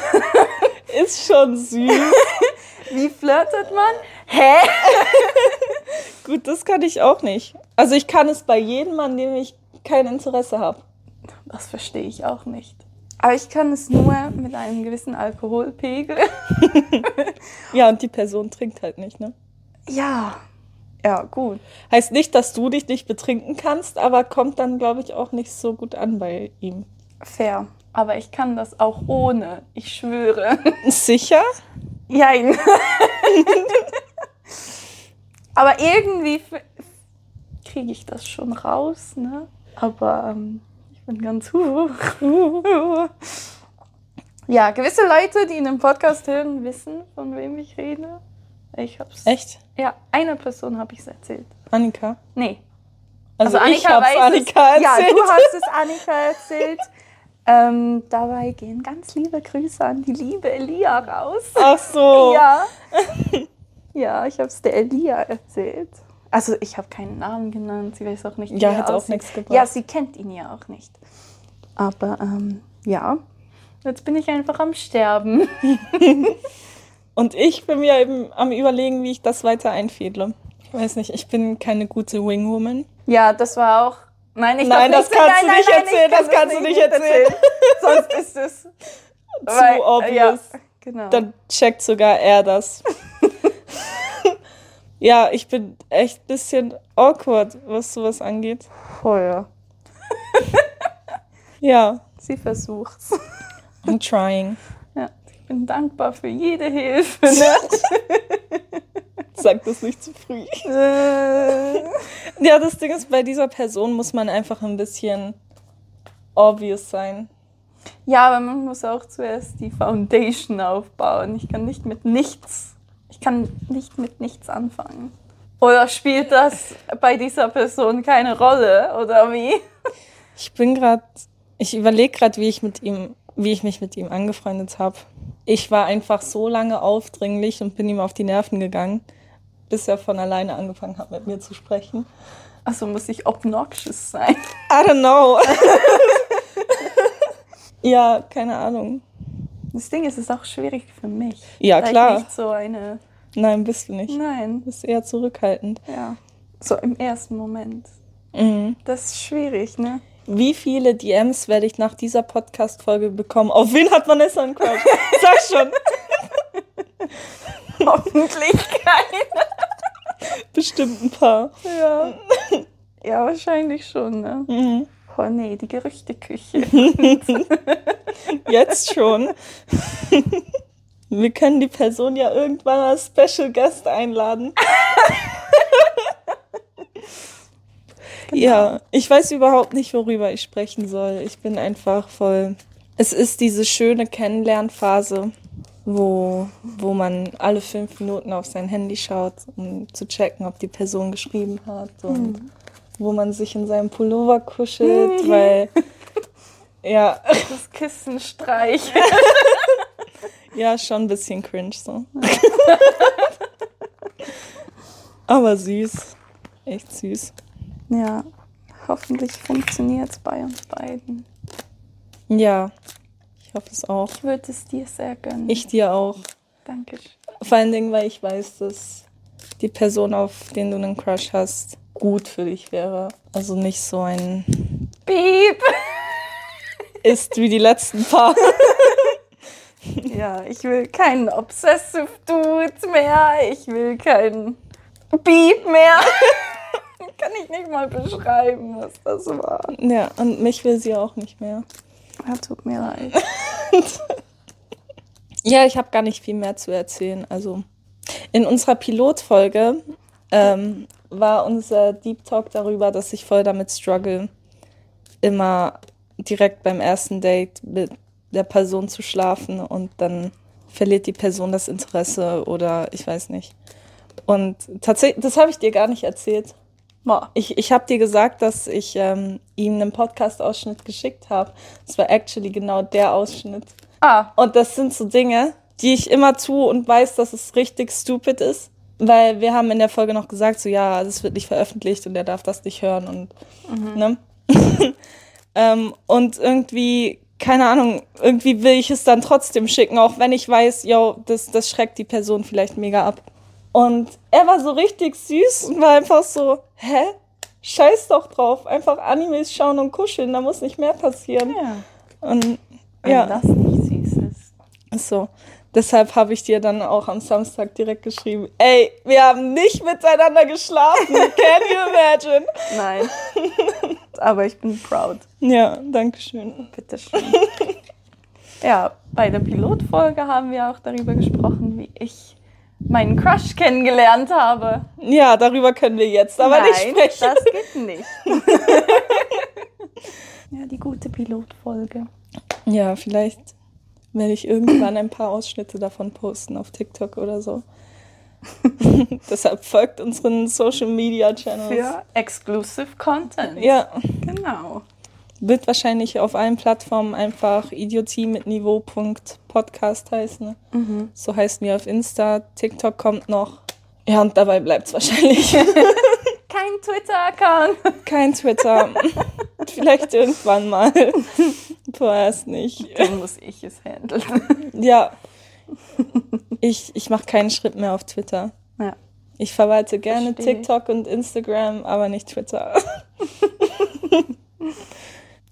Ist schon süß. Wie flirtet man? Hä? Gut, das kann ich auch nicht. Also ich kann es bei jedem, an dem ich kein Interesse habe. Das verstehe ich auch nicht. Aber ich kann es nur mit einem gewissen Alkoholpegel. Ja, und die Person trinkt halt nicht, ne? Ja. Ja, gut. Heißt nicht, dass du dich nicht betrinken kannst, aber kommt dann, glaube ich, auch nicht so gut an bei ihm. Fair. Aber ich kann das auch ohne. Ich schwöre. Sicher? Jein. Aber irgendwie kriege ich das schon raus, ne? Aber ähm, ich bin ganz. ja, gewisse Leute, die in dem Podcast hören, wissen, von wem ich rede. Ich hab's. Echt? Ja, einer Person habe ich es erzählt. Annika? Nee. Also, ich Annika hab's weiß Annika es. Ja, erzählt. du hast es Annika erzählt. Ähm, dabei gehen ganz liebe Grüße an die liebe Elia raus. Ach so. Ja. ja, ich habe es der Elia erzählt. Also ich habe keinen Namen genannt, sie weiß auch nicht, wie Ja, hätte auch nichts gebracht. Ja, sie kennt ihn ja auch nicht. Aber ähm, ja, jetzt bin ich einfach am Sterben. Und ich bin mir eben am überlegen, wie ich das weiter einfädle. Ich weiß nicht, ich bin keine gute Wingwoman. Ja, das war auch. Nein, ich Nein, das kannst du nein, nicht nein, erzählen, kann das kannst du nicht erzählen. Sonst ist es Zu obvious. Ja, genau. Dann checkt sogar er das. ja, ich bin echt ein bisschen awkward, was sowas angeht. Voll. Ja, Sie versucht's. I'm trying. Ja, ich bin dankbar für jede Hilfe. Ne? Sag das nicht zu früh. Äh, Ja, das Ding ist, bei dieser Person muss man einfach ein bisschen obvious sein. ja, aber man muss auch zuerst die Foundation aufbauen. Ich kann nicht mit nichts. Ich kann nicht mit nichts anfangen. Oder spielt das bei dieser Person keine Rolle? Oder wie? Ich bin gerade, ich überlege gerade, wie ich mit ihm, wie ich mich mit ihm angefreundet habe. Ich war einfach so lange aufdringlich und bin ihm auf die Nerven gegangen, bis er von alleine angefangen hat, mit mir zu sprechen. Also muss ich obnoxious sein. I don't know. ja, keine Ahnung. Das Ding ist, es ist auch schwierig für mich. Ja, Da ich klar. nicht so eine. Nein, bist du nicht. Du Nein. bist eher zurückhaltend. Ja. So im ersten Moment. Mhm. Das ist schwierig, ne? Wie viele DMs werde ich nach dieser Podcast-Folge bekommen? Auf wen hat Vanessa einen Crush? Sag schon. Hoffentlich keine. Bestimmt ein paar. Ja. Ja, wahrscheinlich schon, ne? Mhm. Oh nee, die Gerüchteküche. Jetzt schon. Wir können die Person ja irgendwann als Special Guest einladen. Ja, ich weiß überhaupt nicht, worüber ich sprechen soll. Ich bin einfach voll. Es ist diese schöne Kennenlernphase, wo, wo man alle fünf Minuten auf sein Handy schaut, um zu checken, ob die Person geschrieben hat und wo man sich in seinem Pullover kuschelt, weil ja, Das Kissen streichen. Ja, schon ein bisschen cringe so. Aber süß. Echt süß. Ja, hoffentlich funktioniert es bei uns beiden. Ja, ich hoffe es auch. Ich würde es dir sehr gönnen. Ich dir auch. Danke. Vor allen Dingen, weil ich weiß, dass die Person, auf den du einen Crush hast, gut für dich wäre. Also nicht so ein Piep! ist wie die letzten paar. Ja, ich will keinen Obsessive Dude mehr. Ich will keinen Beep mehr. Kann ich nicht mal beschreiben, was das war. Ja, und mich will sie auch nicht mehr. Ja, tut mir leid. Ja, ich habe gar nicht viel mehr zu erzählen. Also in unserer Pilotfolge ähm, war unser Deep Talk darüber, dass ich voll damit struggle, immer direkt beim ersten Date mit der Person zu schlafen und dann verliert die Person das Interesse oder ich weiß nicht. Und tatsächlich, das habe ich dir gar nicht erzählt. Ich, ich habe dir gesagt, dass ich ähm, ihm einen Podcast-Ausschnitt geschickt habe. Das war actually genau der Ausschnitt. Ah, Und das sind so Dinge, die ich immer tue und weiß, dass es richtig stupid ist. Weil wir haben in der Folge noch gesagt, so ja, das wird nicht veröffentlicht und er darf das nicht hören und ne? ähm, und irgendwie, keine Ahnung, irgendwie will ich es dann trotzdem schicken, auch wenn ich weiß, yo, das, das schreckt die Person vielleicht mega ab. Und er war so richtig süß und war einfach so, hä? Scheiß doch drauf, einfach Animes schauen und kuscheln, da muss nicht mehr passieren. ja. Und Wenn ja. das nicht süß ist. So. Deshalb habe ich dir dann auch am Samstag direkt geschrieben, ey, wir haben nicht miteinander geschlafen. Can you imagine? Nein. Aber ich bin proud. Ja, danke schön. Bitteschön. ja, bei der Pilotfolge haben wir auch darüber gesprochen, wie ich meinen Crush kennengelernt habe. Ja, darüber können wir jetzt aber Nein, nicht sprechen. das geht nicht. ja, die gute Pilotfolge. Ja, vielleicht werde ich irgendwann ein paar Ausschnitte davon posten auf TikTok oder so. Deshalb folgt unseren Social Media Channels. Für Exclusive Content. Ja, Genau. Wird wahrscheinlich auf allen Plattformen einfach Idiotie mit Niveau.podcast heißen. Mhm. So heißen wir auf Insta. TikTok kommt noch. Ja, und dabei bleibt es wahrscheinlich. Kein Twitter-Account. Kein Twitter. Vielleicht irgendwann mal. Vorerst nicht. Dann muss ich es handeln. Ja. Ich, ich mache keinen Schritt mehr auf Twitter. Ja. Ich verwalte gerne Verstehe. TikTok und Instagram, aber nicht Twitter.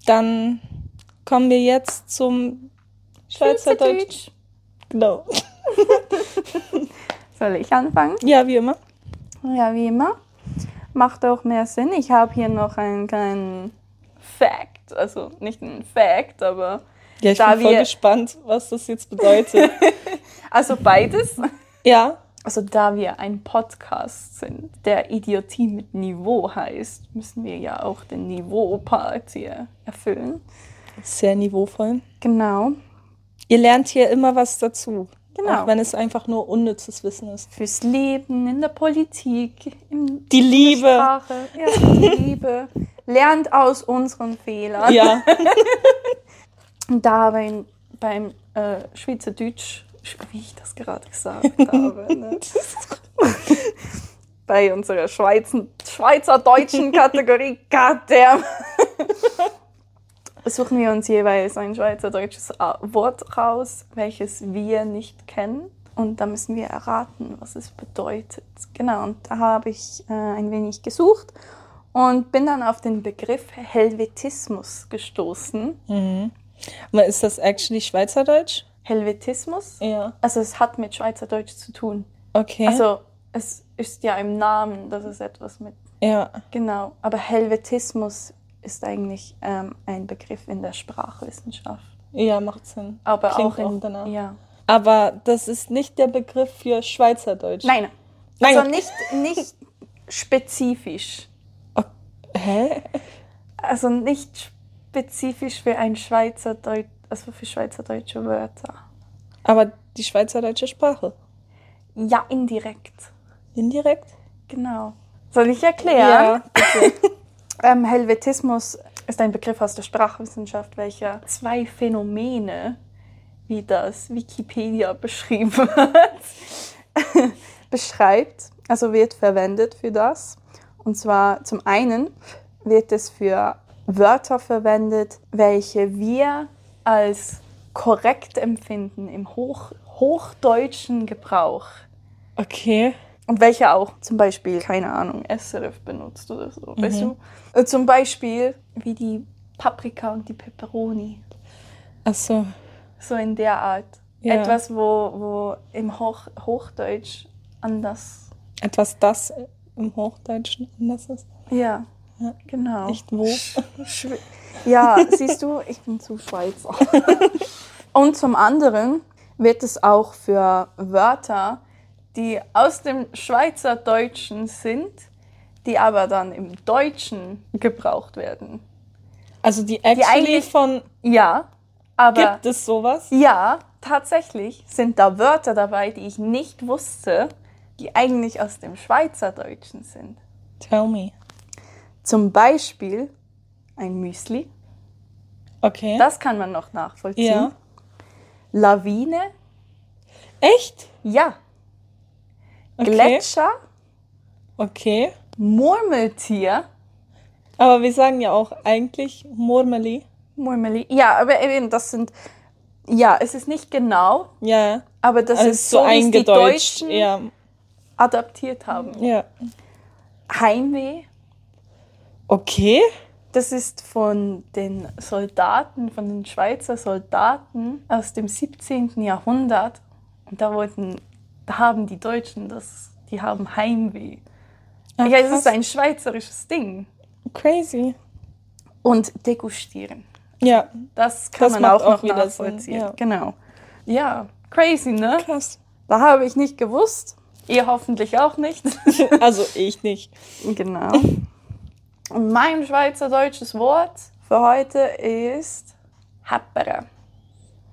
Dann kommen wir jetzt zum Schweizerdeutsch. Genau. Soll ich anfangen? Ja, wie immer. Ja, wie immer. Macht auch mehr Sinn. Ich habe hier noch einen kleinen Fact. Also nicht ein Fact, aber. Ja, ich Da bin voll gespannt, was das jetzt bedeutet. Also beides. ja. Also da wir ein Podcast sind, der Idiotie mit Niveau heißt, müssen wir ja auch den Niveau-Part hier erfüllen. Sehr niveauvoll. Genau. Ihr lernt hier immer was dazu. Genau. Auch wenn es einfach nur unnützes Wissen ist. Fürs Leben, in der Politik, in Die Liebe. Sprache. Ja, die Liebe. Lernt aus unseren Fehlern. Ja. Und da beim, beim äh, Schweizerdeutsch, wie ich das gerade gesagt habe, ne? bei unserer Schweizer, Schweizerdeutschen Kategorie, goddamn, suchen wir uns jeweils ein schweizerdeutsches äh, Wort raus, welches wir nicht kennen. Und da müssen wir erraten, was es bedeutet. Genau, und da habe ich äh, ein wenig gesucht und bin dann auf den Begriff Helvetismus gestoßen. Aber ist das actually Schweizerdeutsch? Helvetismus? Ja. Also es hat mit Schweizerdeutsch zu tun. Okay. Also es ist ja im Namen, dass es etwas mit... ja. Genau, aber Helvetismus ist eigentlich ähm, ein Begriff in der Sprachwissenschaft. Ja, macht Sinn. Aber Klingt auch in... danach. Ja. Aber das ist nicht der Begriff für Schweizerdeutsch. Nein, Nein. also nicht, nicht spezifisch. Hä? Also nicht spezifisch für ein Schweizerdeutsch, also für schweizerdeutsche Wörter. Aber die schweizerdeutsche Sprache. Ja, indirekt. Indirekt? Genau. Soll ich erklären? Ja, bitte. Ähm, Helvetismus ist ein Begriff aus der Sprachwissenschaft, welcher zwei Phänomene, wie das Wikipedia beschrieben hat, beschreibt, also wird verwendet für das. Und zwar zum einen wird es für Wörter verwendet, welche wir als korrekt empfinden im Hoch hochdeutschen Gebrauch. Okay. Und welche auch zum Beispiel, keine Ahnung, SRF benutzt oder so, weißt du? Äh, Zum Beispiel wie die Paprika und die Peperoni. Ach so. So in der Art. Ja. Etwas, wo, wo im Hoch, Hochdeutsch anders. Etwas, das im Hochdeutschen anders ist. Ja, Ja. genau. Nicht wo. Schw- Ja, siehst du, ich bin zu Schweizer. Und zum anderen wird es auch für Wörter, die aus dem Schweizerdeutschen sind, die aber dann im Deutschen gebraucht werden. Also die actually eigentlich- von. Ja, aber Gibt es sowas? ja, tatsächlich sind da Wörter dabei, die ich nicht wusste, die eigentlich aus dem Schweizerdeutschen sind. Tell me. Zum Beispiel ein Müsli. Okay. Das kann man noch nachvollziehen. ja. Lawine. Echt? Ja. Okay. Gletscher. Okay. Murmeltier. Aber wir sagen ja auch eigentlich Murmeli. Murmeli. Ja, aber eben, das sind. Ja, es ist nicht genau, Ja. aber das Also ist so so, wie die. Deutschen Ja. adaptiert haben. Ja. Heimweh. Okay. Das ist von den Soldaten, von den Schweizer Soldaten aus dem 17. Jahrhundert. Und da wollten, da haben die Deutschen das, die haben Heimweh. Ach, ja, es ist ein schweizerisches Ding. Crazy. Und degustieren. Ja. Das kann Das man auch, auch noch wieder nachvollziehen. ja. Genau. Ja, crazy, ne? Krass. Da habe ich nicht gewusst. Ihr hoffentlich auch nicht. Also ich nicht. genau. Und mein schweizerdeutsches Wort für heute ist Happere.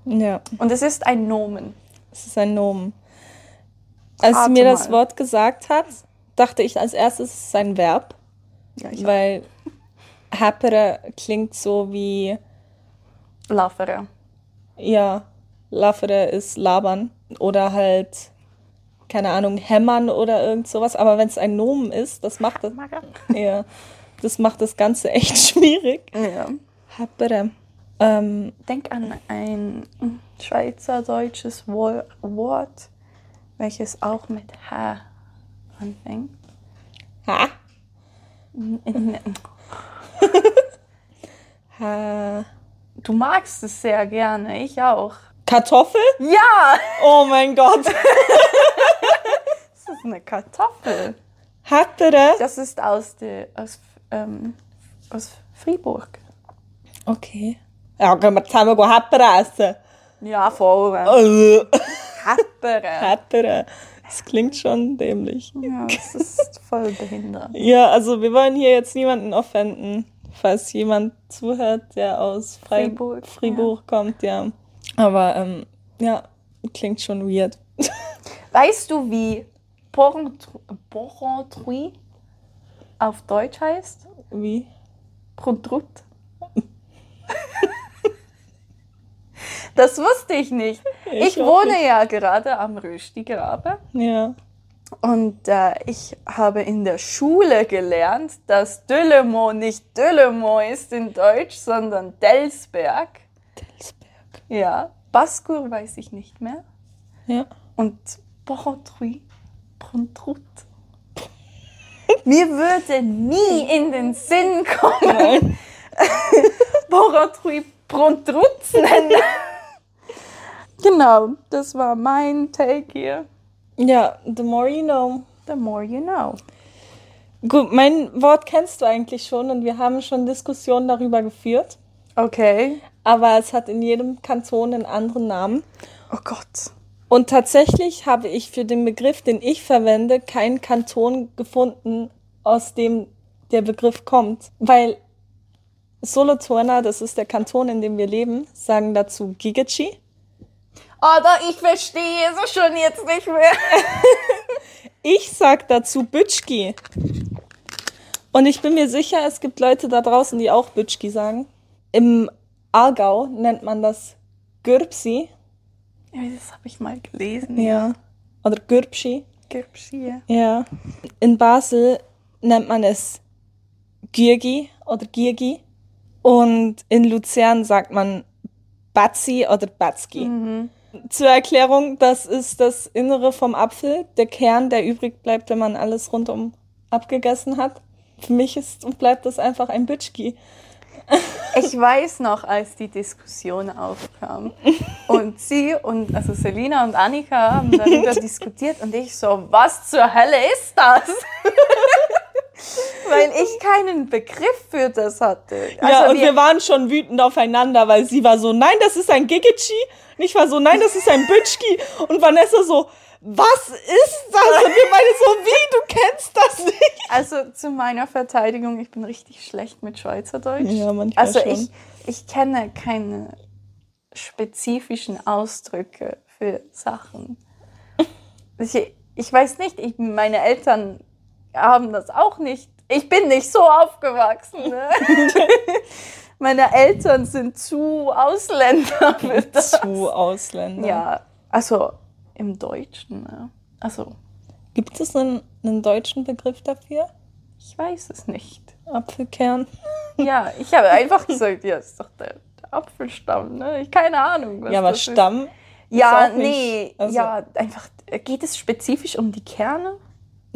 Ja. Und es ist ein Nomen. Es ist ein Nomen. Als sie mir das. Wort gesagt hat, dachte ich als erstes, es ist ein Verb, Ja, weil happere klingt so wie, Laffere. ja, laffere ist labern oder halt, keine Ahnung, hämmern oder irgend sowas. Aber wenn es ein Nomen ist, das macht das, ja, das macht das Ganze echt schwierig. Ja. Happere. Ähm, Denk an ein schweizerdeutsches Wo- Wort, welches auch mit H anfängt. In- ha. Du magst es sehr gerne, ich auch. Kartoffel? Ja! Oh mein Gott. Das ist eine Kartoffel. Hattere. Das ist aus, de, aus, ähm, aus Fribourg. Okay. Ja, können wir zusammen Happere essen. Ja, voll. Äh, Happere. Hattere. Das klingt schon dämlich. Ja, das ist voll behindert. Ja, also wir wollen hier jetzt niemanden offenden, falls jemand zuhört, der aus Fre Fribourg, Fribourg kommt, ja. Aber ähm, ja, klingt schon weird. Weißt du, wie Porrentruy auf Deutsch heißt? Wie? Produkt. Das wusste ich nicht. Ich, Ich wohne ja gerade am Röstigrabe Ja. und äh, ich habe in der Schule gelernt, dass Dölemo nicht Dölemo ist in Deutsch, sondern Delsberg. Delsberg. Ja. Baskur weiß ich nicht mehr. Ja. Und Porrentruy, Prontrut. Mir würde nie in den Sinn kommen, Prontrut zu nennen. genau, das war mein Take hier. Ja, the more you know. The more you know. Gut, mein Wort kennst du eigentlich schon und wir haben schon Diskussionen darüber geführt. Okay. Aber es hat in jedem Kanton einen anderen Namen. Oh Gott. Und tatsächlich habe ich für den Begriff, den ich verwende, keinen Kanton gefunden, aus dem der Begriff kommt. Weil Solothurner, das ist der Kanton, in dem wir leben, sagen dazu Gigachi. Oder ich verstehe es schon jetzt nicht mehr. Ich sag dazu Bütschki. Und ich bin mir sicher, es gibt Leute da draußen, die auch Bütschki sagen. Im Aargau nennt man das Gürbsi. Ja, das habe ich mal gelesen. Ja. Oder Gürbschi. Gibt's hier. Ja. In Basel nennt man es Giergi oder Giergi. Und in Luzern sagt man Batzi oder Batzki. Zur Erklärung, das ist das Innere vom Apfel, der Kern, der übrig bleibt, wenn man alles rundum abgegessen hat. Für mich ist und bleibt das einfach ein Bütschki. Ich weiß noch, als die Diskussion aufkam und sie und also Selina und Annika haben darüber diskutiert und ich so, was zur Hölle ist das? Weil ich keinen Begriff für das hatte. ja, Also und wir, waren schon wütend aufeinander, weil sie war so, nein, das ist ein Gigichi. Und ich war so, nein, das ist ein Bütschki. Und Vanessa so, was ist das? Und wir beide so, wie, du kennst das nicht? also zu meiner Verteidigung, ich bin richtig schlecht mit Schweizerdeutsch. Ja, manchmal Also schon. ich, ich kenne keine spezifischen Ausdrücke für Sachen. Ich, ich weiß nicht, ich, meine Eltern haben das auch nicht. Ich bin nicht so aufgewachsen. Ne? meine Eltern sind zu Ausländer. Zu Ausländer. Ja, also im Deutschen. Ne? Also, Gibt es einen, einen deutschen Begriff dafür? ich weiß es nicht. Apfelkern. Ja, ich habe einfach gesagt, ja, ist doch der, Apfelstamm, ne? Ich keine Ahnung. Ja, aber ist. Stamm. Ja, ist nicht- nee, also- ja, einfach, geht es spezifisch um die Kerne?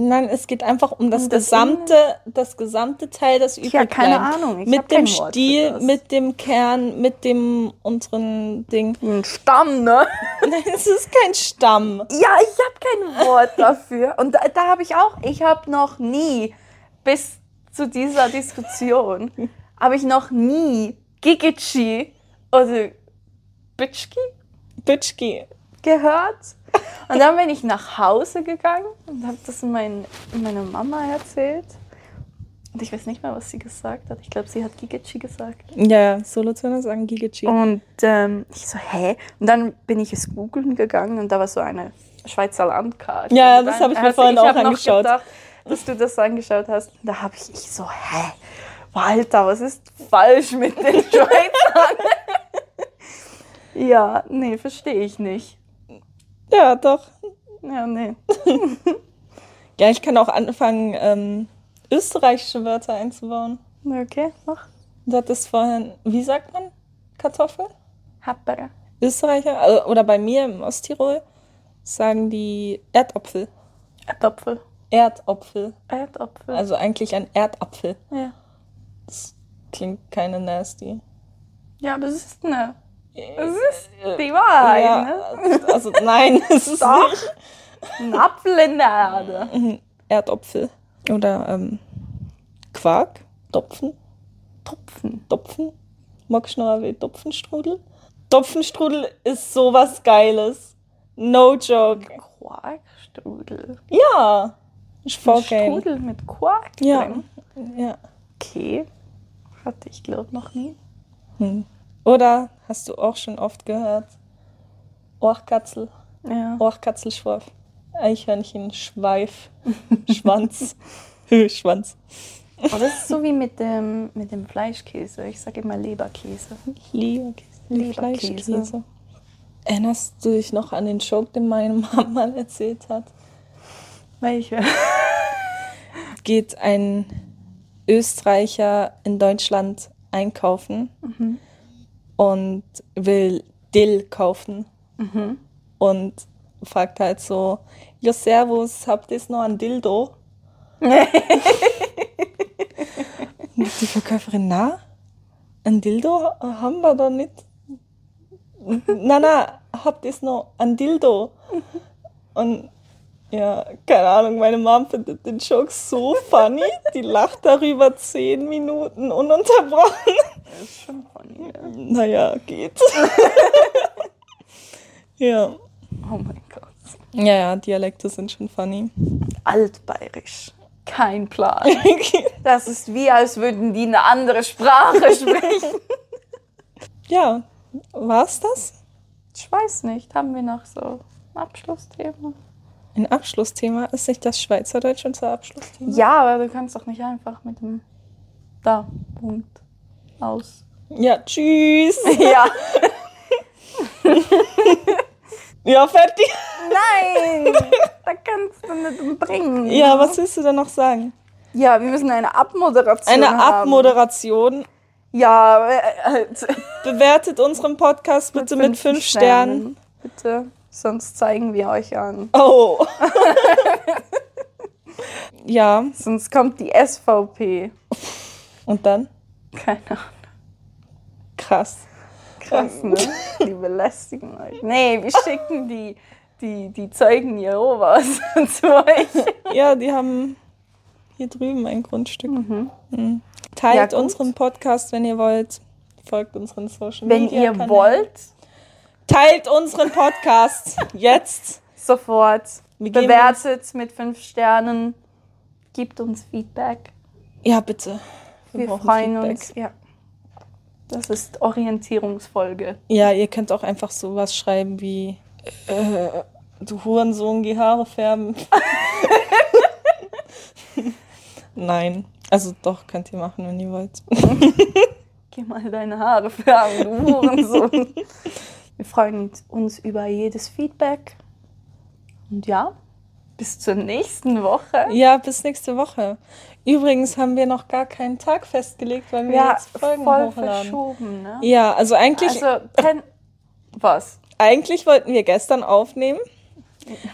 Nein, es geht einfach um das, das gesamte, das gesamte Teil, das übrig Ja, keine. Ahnung, ich mit dem Stiel, mit dem Kern, mit dem unteren Ding. Ein Stamm, ne? Nein, es ist kein Stamm. Ja, ich habe kein Wort dafür. Und da, da habe ich auch, ich habe noch nie, bis zu dieser Diskussion, habe ich noch nie Gigichi oder Bitschki Bitschki. gehört. Und dann bin ich nach Hause gegangen und habe das mein, meiner Mama erzählt. Und ich weiß nicht mehr, was sie gesagt hat. Ich glaube, sie hat Gigichi gesagt. Ja, Solothurner sagen Gigichi. Und ähm, ich so, hä? Und dann bin ich es googeln gegangen und da war so eine Schweizer Landkarte. Ja, das habe ich mir also vorhin auch hab noch angeschaut. Gedacht, dass du das angeschaut hast. Und da habe ich, ich so, hä? Walter, was ist falsch mit den Schweizern? ja, nee, verstehe ich nicht. Ja, doch. Ja, nee. Ja, ich kann auch anfangen, ähm, österreichische Wörter einzubauen. Okay, mach. Du hattest vorhin, wie sagt man Kartoffel? Happere. Österreicher, also, oder bei mir im Osttirol sagen die Erdapfel. Erdapfel. Erdapfel. Erdapfel. Also eigentlich ein Erdapfel. ja. Das klingt keine nasty. ja, aber es ist eine. Es ist die Wahrheit, ja, ne? also nein, es ist Doch. nicht. Ein Apfel in der Erde. Mhm, Erdapfel. Oder ähm, Quark, Topfen, Tupfen. Topfen. Magst du noch erwähnen? Topfenstrudel? Topfenstrudel ist sowas Geiles. No joke. Quarkstrudel. Ja. Ist Ein voll geil. Strudel mit Quark Ja. drin. ja. Okay. Hatte ich glaube noch nie. Hm. Oder hast du auch schon oft gehört? Ohrkatzel, Ja. Ohrkatzelschwarf, Eichhörnchen, Schweif, Schwanz, Hö, Schwanz. Aber das ist so wie mit dem, mit dem Fleischkäse. Ich sage immer Leberkäse. Leberkäse, Leberkäse. Fleischkäse. Erinnerst du dich noch an den Joke, den meine Mama mal erzählt hat? Welche? Geht ein Österreicher in Deutschland einkaufen und will Dill kaufen und fragt halt so, ja servus, habt ihr noch ein Dildo? Und die Verkäuferin, na, ein Dildo haben wir doch nicht. Na, na, habt ihr noch ein Dildo? Und ja, keine Ahnung, meine Mom findet den Joke so funny. Die lacht darüber zehn Minuten ununterbrochen. Das ist schon funny. Ja. Naja, geht. ja. Oh mein Gott. Ja, ja, Dialekte sind schon funny. Altbayerisch. Kein Plan. Das ist wie, als würden die eine andere Sprache sprechen. ja, war's das? Ich weiß nicht. Haben wir noch so ein Abschlussthema? Ein Abschlussthema. Ist nicht das Schweizerdeutsch unser Abschlussthema? Ja, aber du kannst doch nicht einfach mit dem da Punkt aus. Ja, tschüss. Ja. Ja, fertig. Nein, da kannst du nicht bringen. Ja, was willst du denn noch sagen? Ja, wir müssen eine Abmoderation Eine haben. Abmoderation. Ja, äh, halt. Bewertet unseren Podcast bitte mit fünf Sternen. Bitte, sonst zeigen wir euch an. Oh. ja, Sonst kommt die SVP. und dann? Keine Ahnung. Krass. Krass, ne? Die belästigen euch. Nee, wir schicken die, die, die Zeugen Jehovas zu euch. Ja, die haben hier drüben ein Grundstück. Mhm. Ja, Teilt gut. unseren Podcast, wenn ihr wollt. Folgt unseren Social Wenn Media. ihr Kanälen. wollt, Teilt unseren Podcast jetzt. sofort. Bewertet mit fünf Sternen. Gibt uns Feedback. Ja, bitte. Wir brauchen freuen Feedback. uns. Ja. Das ist Orientierungsfolge. Ja, ihr könnt auch einfach sowas schreiben wie äh, du Hurensohn, geh Haare färben. Nein. Also doch, könnt ihr machen, wenn ihr wollt. Geh mal deine Haare färben, du Hurensohn. Wir freuen uns über jedes Feedback. Und ja, bis zur nächsten Woche. Ja, bis nächste Woche. Übrigens haben wir noch gar keinen Tag festgelegt, weil wir Ja, jetzt Folgen voll hochladen. verschoben, ne? Ja, also eigentlich, Also, ten, was? eigentlich wollten wir gestern aufnehmen.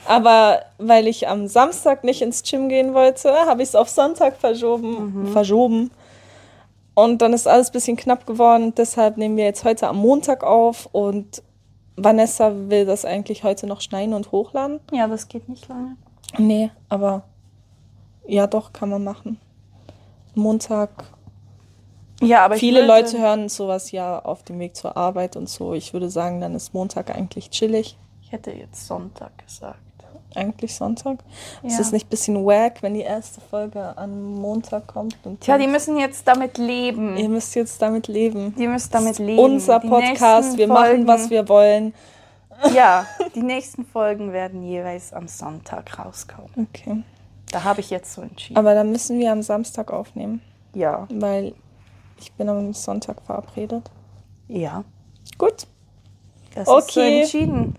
Aber weil ich am Samstag nicht ins Gym gehen wollte, habe ich es auf Sonntag verschoben. verschoben. Und dann ist alles ein bisschen knapp geworden. Deshalb nehmen wir jetzt heute am Montag auf. Und Vanessa will das eigentlich heute noch schneiden und hochladen. Ja, das geht nicht lange. Nee, aber ja, doch, kann man machen. Montag. Ja, aber ich Viele würde- Leute hören sowas ja auf dem Weg zur Arbeit und so. Ich würde sagen, dann ist Montag eigentlich chillig. Ich hätte jetzt Sonntag gesagt. Eigentlich Sonntag. Ist Ja. das nicht ein bisschen wack, wenn die erste Folge am Montag kommt? Und Tja, die müssen jetzt damit leben. Ihr müsst jetzt damit leben. Die müssen damit leben. Unser Die Podcast, wir machen, was Folgen- wir wollen. Ja, die nächsten Folgen werden jeweils am Sonntag rauskommen. Okay. Da habe ich jetzt so entschieden. Aber dann müssen wir am Samstag aufnehmen, ja. weil ich bin am Sonntag verabredet. Ja. Gut, Das ist so Okay. entschieden.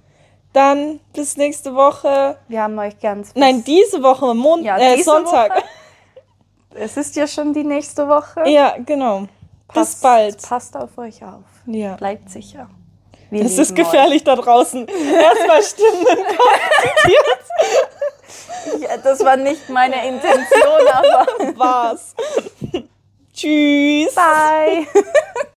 dann bis nächste Woche. Wir haben euch ganz. Nein, diese Woche, Mon Ja, äh, Sonntag. Woche. Es ist ja schon die nächste Woche. Ja, genau. Bis Passt- bald. Passt auf euch auf. Ja. Bleibt sicher. Wir Es ist gefährlich da draußen. Erstmal Stimmen. Euch. Ja, das war nicht meine Intention, aber War's. Tschüss. bye.